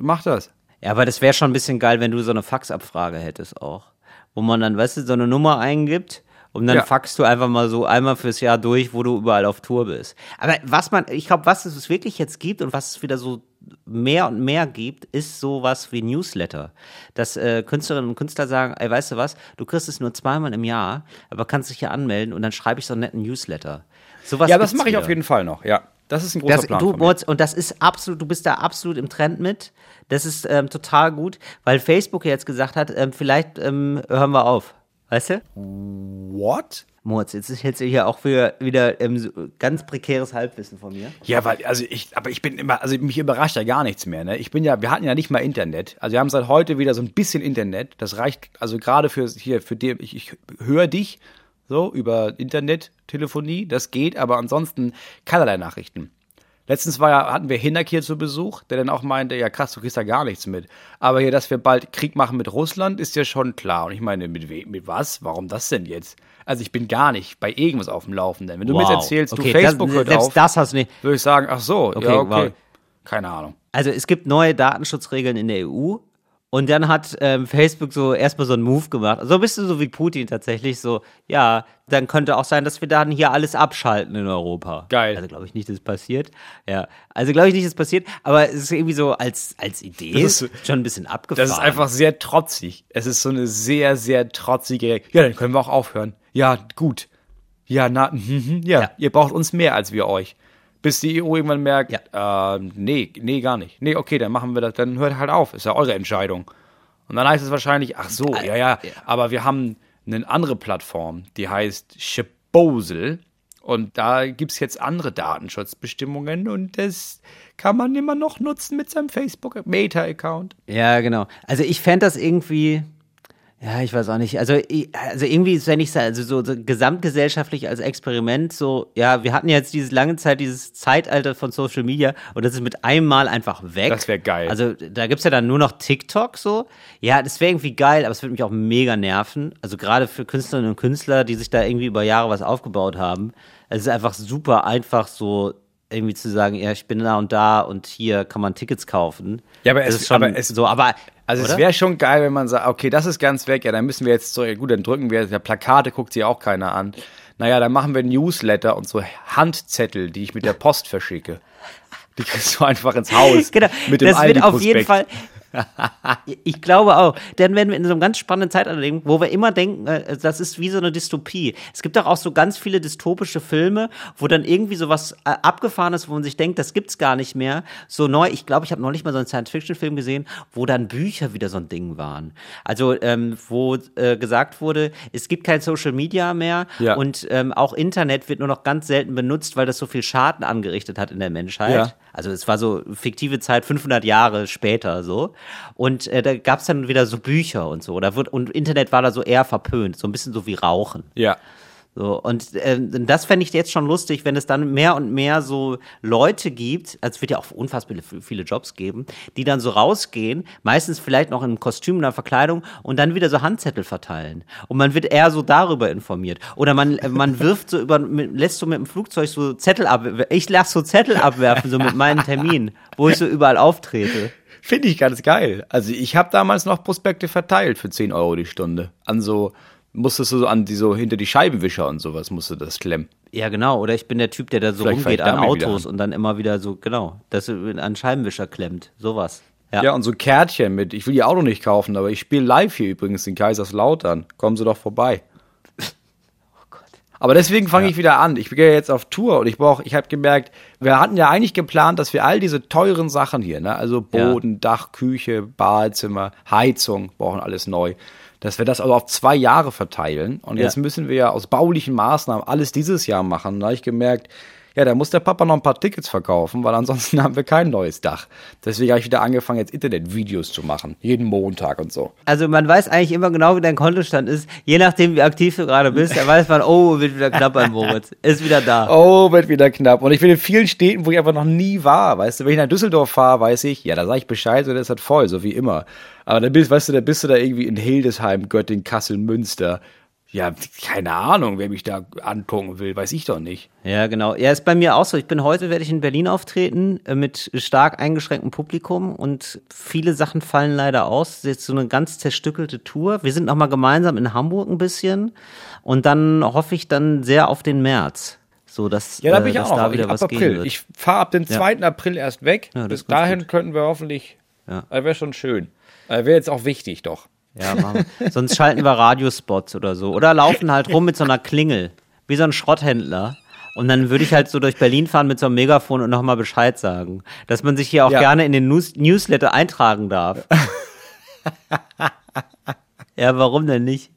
mach das. Ja, aber das wäre schon ein bisschen geil, wenn du so eine Faxabfrage hättest auch. Wo man dann, weißt du, so eine Nummer eingibt und dann Ja. faxst du einfach mal so einmal fürs Jahr durch, wo du überall auf Tour bist. Aber was man, ich glaube, was es wirklich jetzt gibt und was es wieder so mehr und mehr gibt, ist sowas wie Newsletter. Dass äh, Künstlerinnen und Künstler sagen, ey, weißt du was, du kriegst es nur zweimal im Jahr, aber kannst dich hier anmelden und dann schreibe ich so einen netten Newsletter. Sowas Ja, das mache ich wieder. auf jeden Fall noch, ja. Das ist ein großer Das, Plan du, und das ist absolut, du bist da absolut im Trend mit. Das ist ähm, total gut, weil Facebook ja jetzt gesagt hat, ähm, vielleicht ähm, hören wir auf. Weißt du? What? Moritz, jetzt ist jetzt hier auch wieder, wieder ähm, ganz prekäres Halbwissen von mir. Ja, weil, also ich, aber ich bin immer, also mich überrascht ja gar nichts mehr, ne? Ich bin ja, wir hatten ja nicht mal Internet. Also wir haben seit heute wieder so ein bisschen Internet. Das reicht, also gerade für hier, für dir, ich, ich höre dich so über Internettelefonie, das geht, aber ansonsten keinerlei Nachrichten. Letztens war ja, hatten wir Hinak hier zu Besuch, der dann auch meinte, ja krass, du kriegst da gar nichts mit. Aber hier, dass wir bald Krieg machen mit Russland, ist ja schon klar. Und ich meine, mit wem, mit was? Warum das denn jetzt? Also ich bin gar nicht bei irgendwas auf dem Laufenden. Wenn du mir jetzt erzählst, okay, du Facebook das, hört selbst auf, das hast du nicht. würde ich sagen, ach so, Okay, ja, okay. wow. Keine Ahnung. Also es gibt neue Datenschutzregeln in der EU und dann hat ähm, Facebook so erstmal so einen Move gemacht. So ein bisschen so wie Putin tatsächlich, so, ja, dann könnte auch sein, dass wir dann hier alles abschalten in Europa. Geil. Also glaube ich nicht, dass es passiert. Ja, also glaube ich nicht, dass es passiert, aber es ist irgendwie so als, als Idee ist- schon ein bisschen abgefahren. Das ist einfach sehr trotzig. Es ist so eine sehr, sehr trotzige. Ja, dann können wir auch aufhören. Ja, gut. Ja, na, ja, Ja. ihr braucht uns mehr als wir euch. Bis die EU irgendwann merkt, ähm, nee, nee, gar nicht. Nee, okay, dann machen wir das, dann hört halt auf. Ist ja eure Entscheidung. Und dann heißt es wahrscheinlich, ach so, ja, ja, aber wir haben eine andere Plattform, die heißt Schibosel. Und da gibt's jetzt andere Datenschutzbestimmungen und das kann man immer noch nutzen mit seinem Facebook-Meta-Account. Ja, genau. Also ich fände das irgendwie, ja, ich weiß auch nicht. Also, also irgendwie ist, wenn ich sage, also so, so gesamtgesellschaftlich als Experiment, so, ja, wir hatten jetzt diese lange Zeit dieses Zeitalter von Social Media und das ist mit einem Mal einfach weg. Das wär geil. Also da gibt's ja dann nur noch TikTok so. Ja, das wäre irgendwie geil, aber es würde mich auch mega nerven. Also gerade für Künstlerinnen und Künstler, die sich da irgendwie über Jahre was aufgebaut haben. Es ist einfach super einfach so irgendwie zu sagen, ja, ich bin da und da und hier kann man Tickets kaufen. Ja, aber Das es- ist schon aber es- so, aber Also oder? es wäre schon geil, wenn man sagt, okay, das ist ganz weg, ja, dann müssen wir jetzt so, gut, dann drücken wir, ja, Plakate guckt sich auch keiner an. Naja, dann machen wir Newsletter und so Handzettel, die ich mit der Post verschicke. Die kriegst du einfach ins Haus. Genau, mit dem das wird auf jeden. Fall. ich glaube auch. Dann werden wir in so einem ganz spannenden Zeitalter leben, wo wir immer denken, äh, das ist wie so eine Dystopie. Es gibt doch auch so ganz viele dystopische Filme, wo dann irgendwie so was äh, abgefahren ist, wo man sich denkt, das gibt's gar nicht mehr. So neu, ich glaube, ich habe neulich mal so einen Science-Fiction-Film gesehen, wo dann Bücher wieder so ein Ding waren. Also, ähm, wo äh, gesagt wurde, es gibt kein Social Media mehr Ja. und ähm, auch Internet wird nur noch ganz selten benutzt, weil das so viel Schaden angerichtet hat in der Menschheit. Ja. Also es war so fiktive Zeit, 500 Jahre später so. Und äh, da gab es dann wieder so Bücher und so. Da wird, und Internet war da so eher verpönt, so ein bisschen so wie Rauchen. Ja. So, und äh, das fände ich jetzt schon lustig, wenn es dann mehr und mehr so Leute gibt, also es wird ja auch unfassbar viele- Jobs geben, die dann so rausgehen, meistens vielleicht noch in Kostüm, einer Verkleidung und dann wieder so Handzettel verteilen. Und man wird eher so darüber informiert. Oder man, äh, man wirft so über, lässt so mit dem Flugzeug so Zettel ab, ich lasse so Zettel abwerfen, so mit meinen Terminen, wo ich so überall auftrete. Finde ich ganz geil. Also ich habe damals noch Prospekte verteilt für 10 Euro die Stunde. An so, musstest du so an die so hinter die Scheibenwischer und sowas musste das klemmen. Ja, genau. Oder ich bin der Typ, der da so Vielleicht rumgeht an Autos an. und dann immer wieder so, genau, das an Scheibenwischer klemmt. Sowas. Ja. Ja. und so Kärtchen mit, ich will die Auto nicht kaufen, aber ich spiele live hier übrigens in Kaiserslautern. Kommen Sie doch vorbei. Aber deswegen fange ich wieder an. Ich gehe ja jetzt auf Tour und ich brauche, ich habe gemerkt, wir hatten ja eigentlich geplant, dass wir all diese teuren Sachen hier, ne, also Boden, Dach, Küche, Badezimmer, Heizung, brauchen alles neu, dass wir das also auf zwei Jahre verteilen. Und Ja. jetzt müssen wir ja aus baulichen Maßnahmen alles dieses Jahr machen. Da habe ich gemerkt, ja, da muss der Papa noch ein paar Tickets verkaufen, weil ansonsten haben wir kein neues Dach. Deswegen habe ich wieder angefangen, jetzt Internetvideos zu machen. Jeden Montag und so. Also man weiß eigentlich immer genau, wie dein Kontostand ist. Je nachdem, wie aktiv du gerade bist, da weiß man, oh, wird wieder knapp an Moritz. Ist wieder da. Oh, wird wieder knapp. Und ich bin in vielen Städten, wo ich einfach noch nie war. Weißt du, wenn ich nach Düsseldorf fahre, weiß ich, ja, da sage ich Bescheid und das ist halt voll, so wie immer. Aber dann bist, weißt du, da bist du da irgendwie in Hildesheim, Göttingen, Kassel, Münster. Ja, keine Ahnung, wer mich da angucken will, weiß ich doch nicht. Ja, genau. Ja, ist bei mir auch so. Ich bin heute, werde ich in Berlin auftreten, äh, mit stark eingeschränktem Publikum und viele Sachen fallen leider aus. Das ist jetzt so eine ganz zerstückelte Tour. Wir sind noch mal gemeinsam in Hamburg ein bisschen und dann hoffe ich dann sehr auf den März. So, dass, Ja, da äh, bin ich auch da wieder Ich, was ab gehen April. Ich fahre ab dem 2. April erst weg. Ja, Bis dahin gut. könnten wir hoffentlich. Ja. Ja. Wäre schon schön. Wäre jetzt auch wichtig, doch. Ja, machen wir. Sonst schalten wir Radiospots oder so. Oder laufen halt rum mit so einer Klingel. Wie so ein Schrotthändler. Und dann würde ich halt so durch Berlin fahren mit so einem Megafon und nochmal Bescheid sagen. Dass man sich hier auch Ja. gerne in den News Newsletter eintragen darf. ja, warum denn nicht?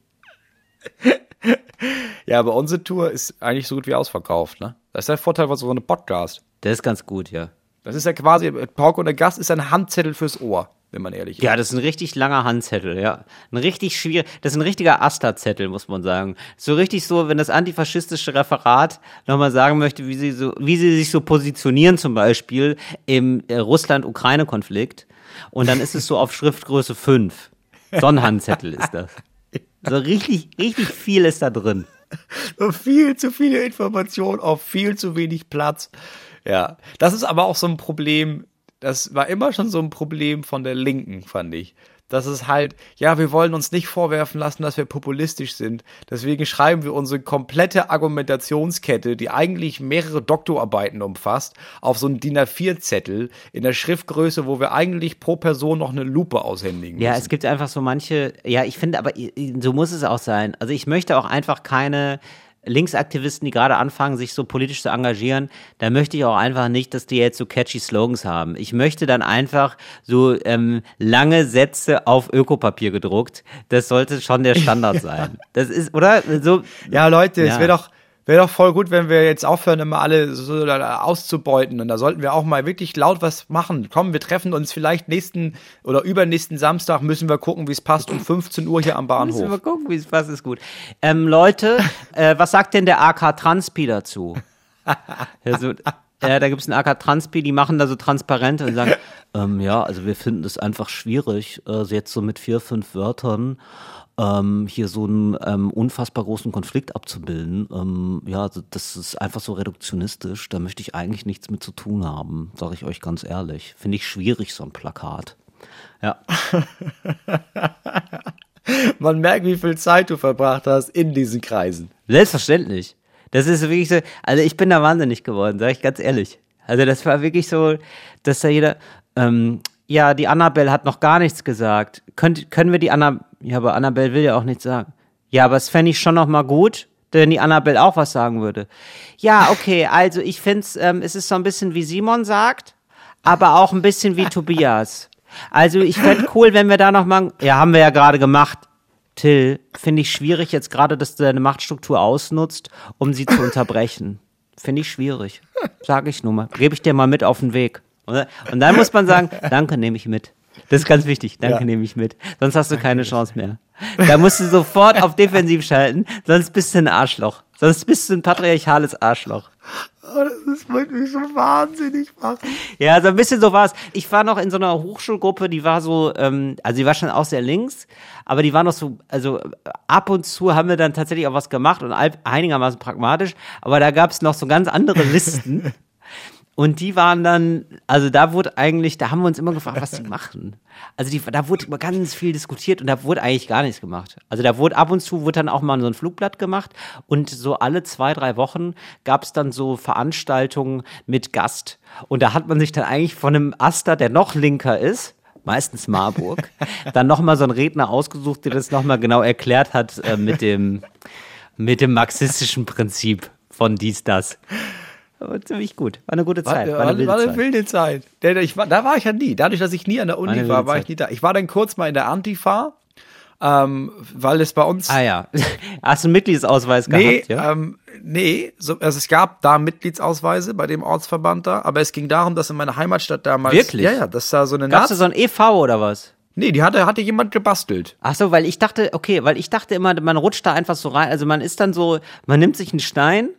Ja, aber unsere Tour ist eigentlich so gut wie ausverkauft, ne? Das ist der Vorteil von so einem Podcast. Das ist ganz gut, ja. Das ist ja quasi, Pauke und der Gast ist ein Handzettel fürs Ohr, wenn man ehrlich ist. Ja, das ist ein richtig langer Handzettel, ja. Ein richtig schwierig, das ist ein richtiger Asta-Zettel, muss man sagen. So richtig so, wenn das antifaschistische Referat nochmal sagen möchte, wie sie so, wie sie sich so positionieren, zum Beispiel im äh, Russland-Ukraine-Konflikt. Und dann ist es so auf Schriftgröße 5. So ein Handzettel ist das. So richtig, richtig viel ist da drin. So viel zu viele Informationen auf viel zu wenig Platz. Ja, das ist aber auch so ein Problem, das war immer schon so ein Problem von der Linken, fand ich. Das ist halt, ja, wir wollen uns nicht vorwerfen lassen, dass wir populistisch sind. Deswegen schreiben wir unsere komplette Argumentationskette, die eigentlich mehrere Doktorarbeiten umfasst, auf so einen DIN A4-Zettel in der Schriftgröße, wo wir eigentlich pro Person noch eine Lupe aushändigen Ja, müssen. es gibt einfach so manche, ja, ich finde aber, so muss es auch sein. Also ich möchte auch einfach keine Linksaktivisten, die gerade anfangen, sich so politisch zu engagieren, da möchte ich auch einfach nicht, dass die jetzt so catchy Slogans haben. Ich möchte dann einfach so ähm, lange Sätze auf Ökopapier gedruckt. Das sollte schon der Standard sein. Das ist, oder? So, Ja, Leute, es Ja. wäre doch, wäre doch voll gut, wenn wir jetzt aufhören, immer alle so auszubeuten. Und da sollten wir auch mal wirklich laut was machen. Komm, wir treffen uns vielleicht nächsten oder übernächsten Samstag, müssen wir gucken, wie es passt, um 15 Uhr hier am müssen wir Bahnhof. gucken, wie es passt, ist gut. Ähm, Leute, äh, was sagt denn der AK Transpi dazu? Also, ja, da gibt es einen AK Transpi, die machen da so Transparente und sagen, ähm, ja, also wir finden es einfach schwierig, äh, jetzt so mit vier, fünf Wörtern ähm, hier so einen ähm, unfassbar großen Konflikt abzubilden. Ähm, ja, also das ist einfach so reduktionistisch. Da möchte ich eigentlich nichts mit zu tun haben, sage ich euch ganz ehrlich. Finde ich schwierig, so ein Plakat. Ja. Man merkt, wie viel Zeit du verbracht hast in diesen Kreisen. Selbstverständlich. Das ist wirklich so, also ich bin da wahnsinnig geworden, sage ich ganz ehrlich. Also das war wirklich so, dass da jeder, ähm, ja, die Annabelle hat noch gar nichts gesagt. Könnt, können wir die Anna, ja, aber Annabelle will ja auch nichts sagen. Ja, aber es fände ich schon noch mal gut, wenn die Annabelle auch was sagen würde. Ja, okay, also ich finde ähm, es ist so ein bisschen wie Simon sagt, aber auch ein bisschen wie Tobias. Also ich fände cool, wenn wir da noch mal, ja, haben wir ja gerade gemacht. Till, finde ich schwierig jetzt gerade, dass du deine Machtstruktur ausnutzt, um sie zu unterbrechen. Finde ich schwierig. Sage ich nur mal. Gebe ich dir mal mit auf den Weg. Und dann muss man sagen, danke, nehme ich mit. Das ist ganz wichtig. Danke, Ja. nehme ich mit. Sonst hast du keine Chance mehr. Da musst du sofort auf defensiv schalten, sonst bist du ein Arschloch. Sonst bist du ein patriarchales Arschloch. Oh, das wird mich so wahnsinnig machen. Ja, so ein bisschen so war es. Ich war noch in so einer Hochschulgruppe, die war so, ähm, also die war schon auch sehr links, aber die war noch so, also ab und zu haben wir dann tatsächlich auch was gemacht und einigermaßen pragmatisch, aber da gab es noch so ganz andere Listen. Und die waren dann, also da wurde eigentlich, da haben wir uns immer gefragt, was die machen. Also die, da wurde immer ganz viel diskutiert und da wurde eigentlich gar nichts gemacht. Also da wurde ab und zu wurde dann auch mal so ein Flugblatt gemacht und so alle zwei, drei Wochen gab es dann so Veranstaltungen mit Gast. Und da hat man sich dann eigentlich von einem Aster, der noch linker ist, meistens Marburg, dann nochmal so einen Redner ausgesucht, der das nochmal genau erklärt hat äh, mit dem, mit dem marxistischen Prinzip von dies, das. Ziemlich gut. War eine gute Zeit. War, war, eine wilde war eine Zeit. wilde Zeit. Der, ich da war ich ja nie. Dadurch, dass ich nie an der Uni war, war ich Zeit. nie da. Ich war dann kurz mal in der Antifa, ähm, weil es bei uns Ah ja. Hast du einen Mitgliedsausweis Nee, gehabt? Ja? ähm, nee, so, also es gab da Mitgliedsausweise bei dem Ortsverband da, aber es ging darum, dass in meiner Heimatstadt damals. Wirklich? Ja, ja, dass da so eine Gab's da Nazi. so ein EV oder was? Nee, die hatte, hatte jemand gebastelt. Ach so, weil ich dachte, okay, weil ich dachte immer, man rutscht da einfach so rein. Also man ist dann so, man nimmt sich einen Stein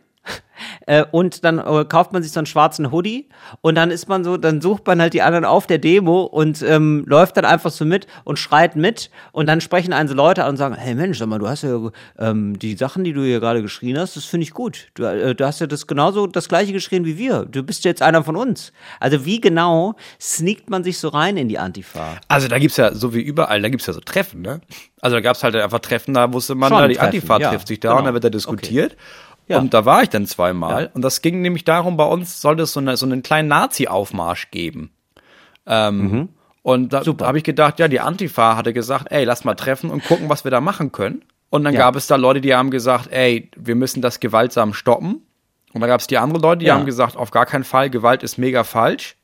und dann äh, kauft man sich so einen schwarzen Hoodie und dann ist man so, dann sucht man halt die anderen auf der Demo und ähm, läuft dann einfach so mit und schreit mit und dann sprechen einen so Leute an und sagen, hey Mensch, sag mal, du hast ja ähm, die Sachen, die du hier gerade geschrien hast, das finde ich gut. Du, äh, du hast ja das genauso das gleiche geschrien wie wir. Du bist jetzt einer von uns. Also wie genau sneakt man sich so rein in die Antifa? Also da gibt's ja, so wie überall, da gibt's ja so Treffen, ne? Also da gab's halt einfach Treffen, da wusste man, Schon na, die Treffen, Antifa ja, trifft sich da genau. und da wird da diskutiert. Ja. Und da war ich dann zweimal. Und das ging nämlich darum, bei uns sollte es so, eine, so einen kleinen Nazi-Aufmarsch geben. Ähm, Und da, da habe ich gedacht, ja, die Antifa hatte gesagt, ey, lass mal treffen und gucken, was wir da machen können. Und dann Ja. gab es da Leute, die haben gesagt, ey, wir müssen das gewaltsam stoppen. Und dann gab es die anderen Leute, die Ja. haben gesagt, auf gar keinen Fall, Gewalt ist mega falsch.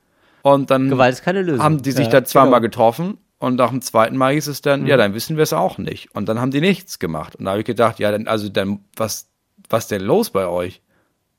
Und dann Gewalt ist keine Lösung. haben die sich Ja, da zweimal genau. getroffen und nach dem zweiten Mal hieß es dann, ja, dann wissen wir es auch nicht. Und dann haben die nichts gemacht. Und da habe ich gedacht, ja, dann, also dann, was, was denn los bei euch?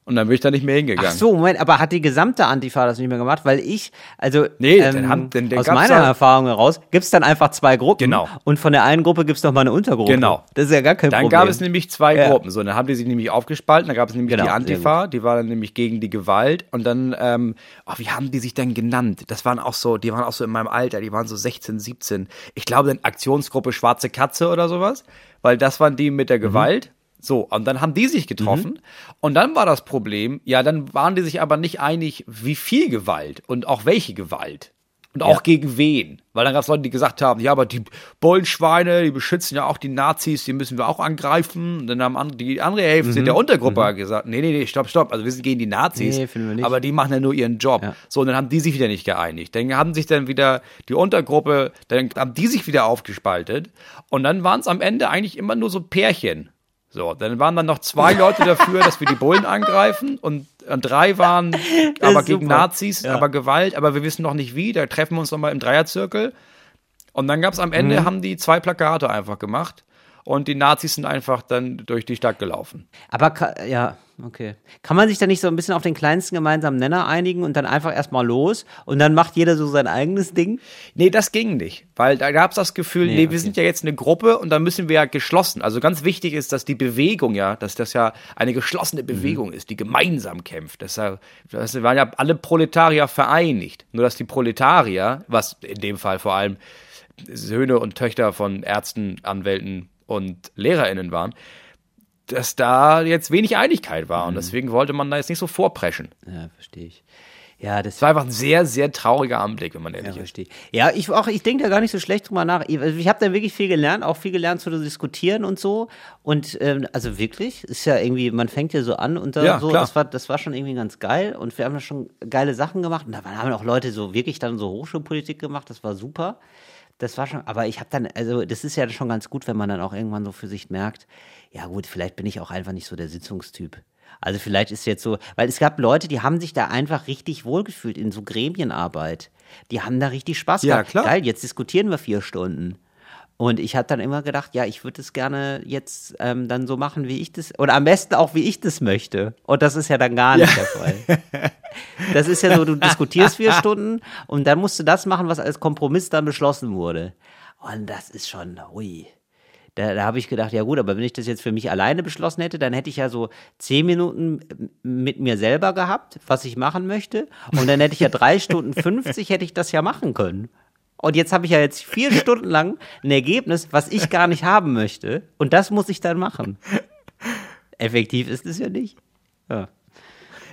Und dann bin ich da nicht mehr hingegangen. Ach so, Moment, aber hat die gesamte Antifa das nicht mehr gemacht? Weil ich, also Nee, ähm, den haben- den- den aus meiner ja- Erfahrung heraus, gibt's dann einfach zwei Gruppen. Genau. Und von der einen Gruppe gibt's noch mal eine Untergruppe. Genau. Das ist ja gar kein Dann Problem. gab es nämlich zwei Ja. Gruppen. So, dann haben die sich nämlich aufgespalten. Dann gab es nämlich Genau, die Antifa, die war dann nämlich gegen die Gewalt. Und dann, ähm, oh, wie haben die sich denn genannt? Das waren auch so, die waren auch so in meinem Alter, die waren so 16, 17. Ich glaube, dann Aktionsgruppe Schwarze Katze oder sowas, weil das waren die Mhm. mit der Gewalt. So, und dann haben die sich getroffen. Und dann war das Problem, ja, dann waren die sich aber nicht einig, wie viel Gewalt und auch welche Gewalt. Und auch gegen wen? Weil dann gab es Leute, die gesagt haben, ja, aber die Bullenschweine, die beschützen ja auch die Nazis, die müssen wir auch angreifen. Und dann haben an- die andere Hälfte der Untergruppe gesagt, nee, nee, nee, stopp, stopp, also wir sind gegen die Nazis, Nee, finden wir nicht. aber die machen ja nur ihren Job. Ja. So, und dann haben die sich wieder nicht geeinigt. Dann haben sich dann wieder die Untergruppe, dann haben die sich wieder aufgespaltet. Und dann waren es am Ende eigentlich immer nur so Pärchen. So, dann waren dann noch zwei Leute dafür, dass wir die Bullen angreifen und, und drei waren aber gegen super. Nazis, Ja. aber Gewalt, aber wir wissen noch nicht wie. Da treffen wir uns nochmal im Dreierzirkel. Und dann gab es am Ende, Mhm. haben die zwei Plakate einfach gemacht und die Nazis sind einfach dann durch die Stadt gelaufen. Aber ja, okay. Kann man sich da nicht so ein bisschen auf den kleinsten gemeinsamen Nenner einigen und dann einfach erstmal los und dann macht jeder so sein eigenes Ding? Nee, das ging nicht, weil da gab es das Gefühl, nee, Nee, wir okay. sind ja jetzt eine Gruppe und da müssen wir ja geschlossen. Also ganz wichtig ist, dass die Bewegung ja, dass das ja eine geschlossene Mhm. Bewegung ist, die gemeinsam kämpft. Das, ja- das waren ja alle Proletarier vereinigt. Nur dass die Proletarier, was in dem Fall vor allem Söhne und Töchter von Ärzten, Anwälten und LehrerInnen waren, dass da jetzt wenig Einigkeit war. Mhm. Und deswegen wollte man da jetzt nicht so vorpreschen. Ja, verstehe ich. Ja, das Es war einfach ein sehr, sehr trauriger Anblick, wenn man ehrlich Ja, ist. verstehe. Ja, ich auch, ich denke da gar nicht so schlecht drüber nach. Ich, also ich habe da wirklich viel gelernt, auch viel gelernt zu diskutieren und so. Und ähm, also wirklich, ist ja irgendwie, man fängt ja so an und da Ja, so, klar. das war, das war schon irgendwie ganz geil. Und wir haben da schon geile Sachen gemacht. Und da haben auch Leute so wirklich dann so Hochschulpolitik gemacht, das war super. Das war schon, aber ich habe dann, also das ist ja schon ganz gut, wenn man dann auch irgendwann so für sich merkt, ja gut, vielleicht bin ich auch einfach nicht so der Sitzungstyp. Also vielleicht ist jetzt so, weil es gab Leute, die haben sich da einfach richtig wohlgefühlt in so Gremienarbeit. Die haben da richtig Spaß Ja, gehabt. klar. Geil, jetzt diskutieren wir vier Stunden. Und ich habe dann immer gedacht, ja, ich würde es gerne jetzt ähm, dann so machen, wie ich das, oder am besten auch, wie ich das möchte. Und das ist ja dann gar nicht der Fall. Das ist ja so, du diskutierst vier Stunden und dann musst du das machen, was als Kompromiss dann beschlossen wurde. Und das ist schon, ui. Da, da habe ich gedacht, ja gut, aber wenn ich das jetzt für mich alleine beschlossen hätte, dann hätte ich ja so zehn Minuten mit mir selber gehabt, was ich machen möchte. Und dann hätte ich ja drei Stunden 50, hätte ich das ja machen können. Und jetzt habe ich ja jetzt vier Stunden lang ein Ergebnis, was ich gar nicht haben möchte. Und das muss ich dann machen. Effektiv ist es ja nicht. Ja.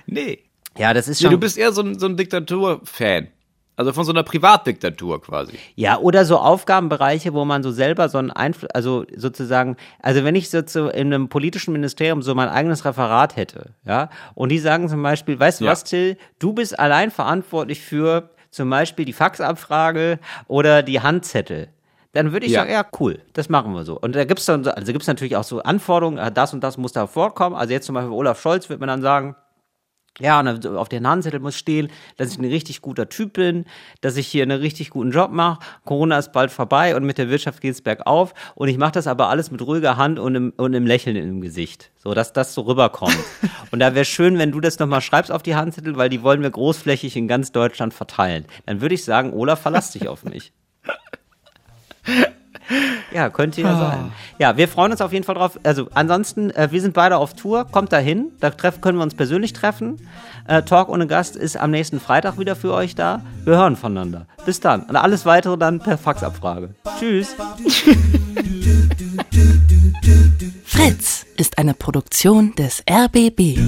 Nee. Ja, das ist Nee, schon. du bist eher so ein, so ein Diktatur-Fan. Also von so einer Privatdiktatur quasi. Ja, oder so Aufgabenbereiche, wo man so selber so einen Einfluss, also sozusagen, also wenn ich so zu, in einem politischen Ministerium so mein eigenes Referat hätte, ja, und die sagen zum Beispiel, weißt du Ja. was, Till, du bist allein verantwortlich für zum Beispiel die Faxabfrage oder die Handzettel. Dann würde ich Ja. sagen, ja, cool, das machen wir so. Und da gibt's dann, so- also gibt's natürlich auch so Anforderungen, äh, das und das muss da vorkommen. Also jetzt zum Beispiel Olaf Scholz wird man dann sagen, ja, und auf den Handzettel muss stehen, dass ich ein richtig guter Typ bin, dass ich hier einen richtig guten Job mache. Corona ist bald vorbei und mit der Wirtschaft geht's bergauf. Und ich mache das aber alles mit ruhiger Hand und einem, und einem Lächeln im Gesicht. So, dass das so rüberkommt. und da wäre schön, wenn du das nochmal schreibst auf die Handzettel, weil die wollen wir großflächig in ganz Deutschland verteilen. Dann würde ich sagen, Olaf, verlass dich auf mich. Ja, könnte ja sein. Ja, wir freuen uns auf jeden Fall drauf. Also ansonsten, äh, wir sind beide auf Tour, kommt dahin. Da treffen, können wir uns persönlich treffen. Äh, Talk ohne Gast ist am nächsten Freitag wieder für euch da. Wir hören voneinander. Bis dann. Und alles weitere dann per Faxabfrage. Tschüss. Fritz ist eine Produktion des RBB.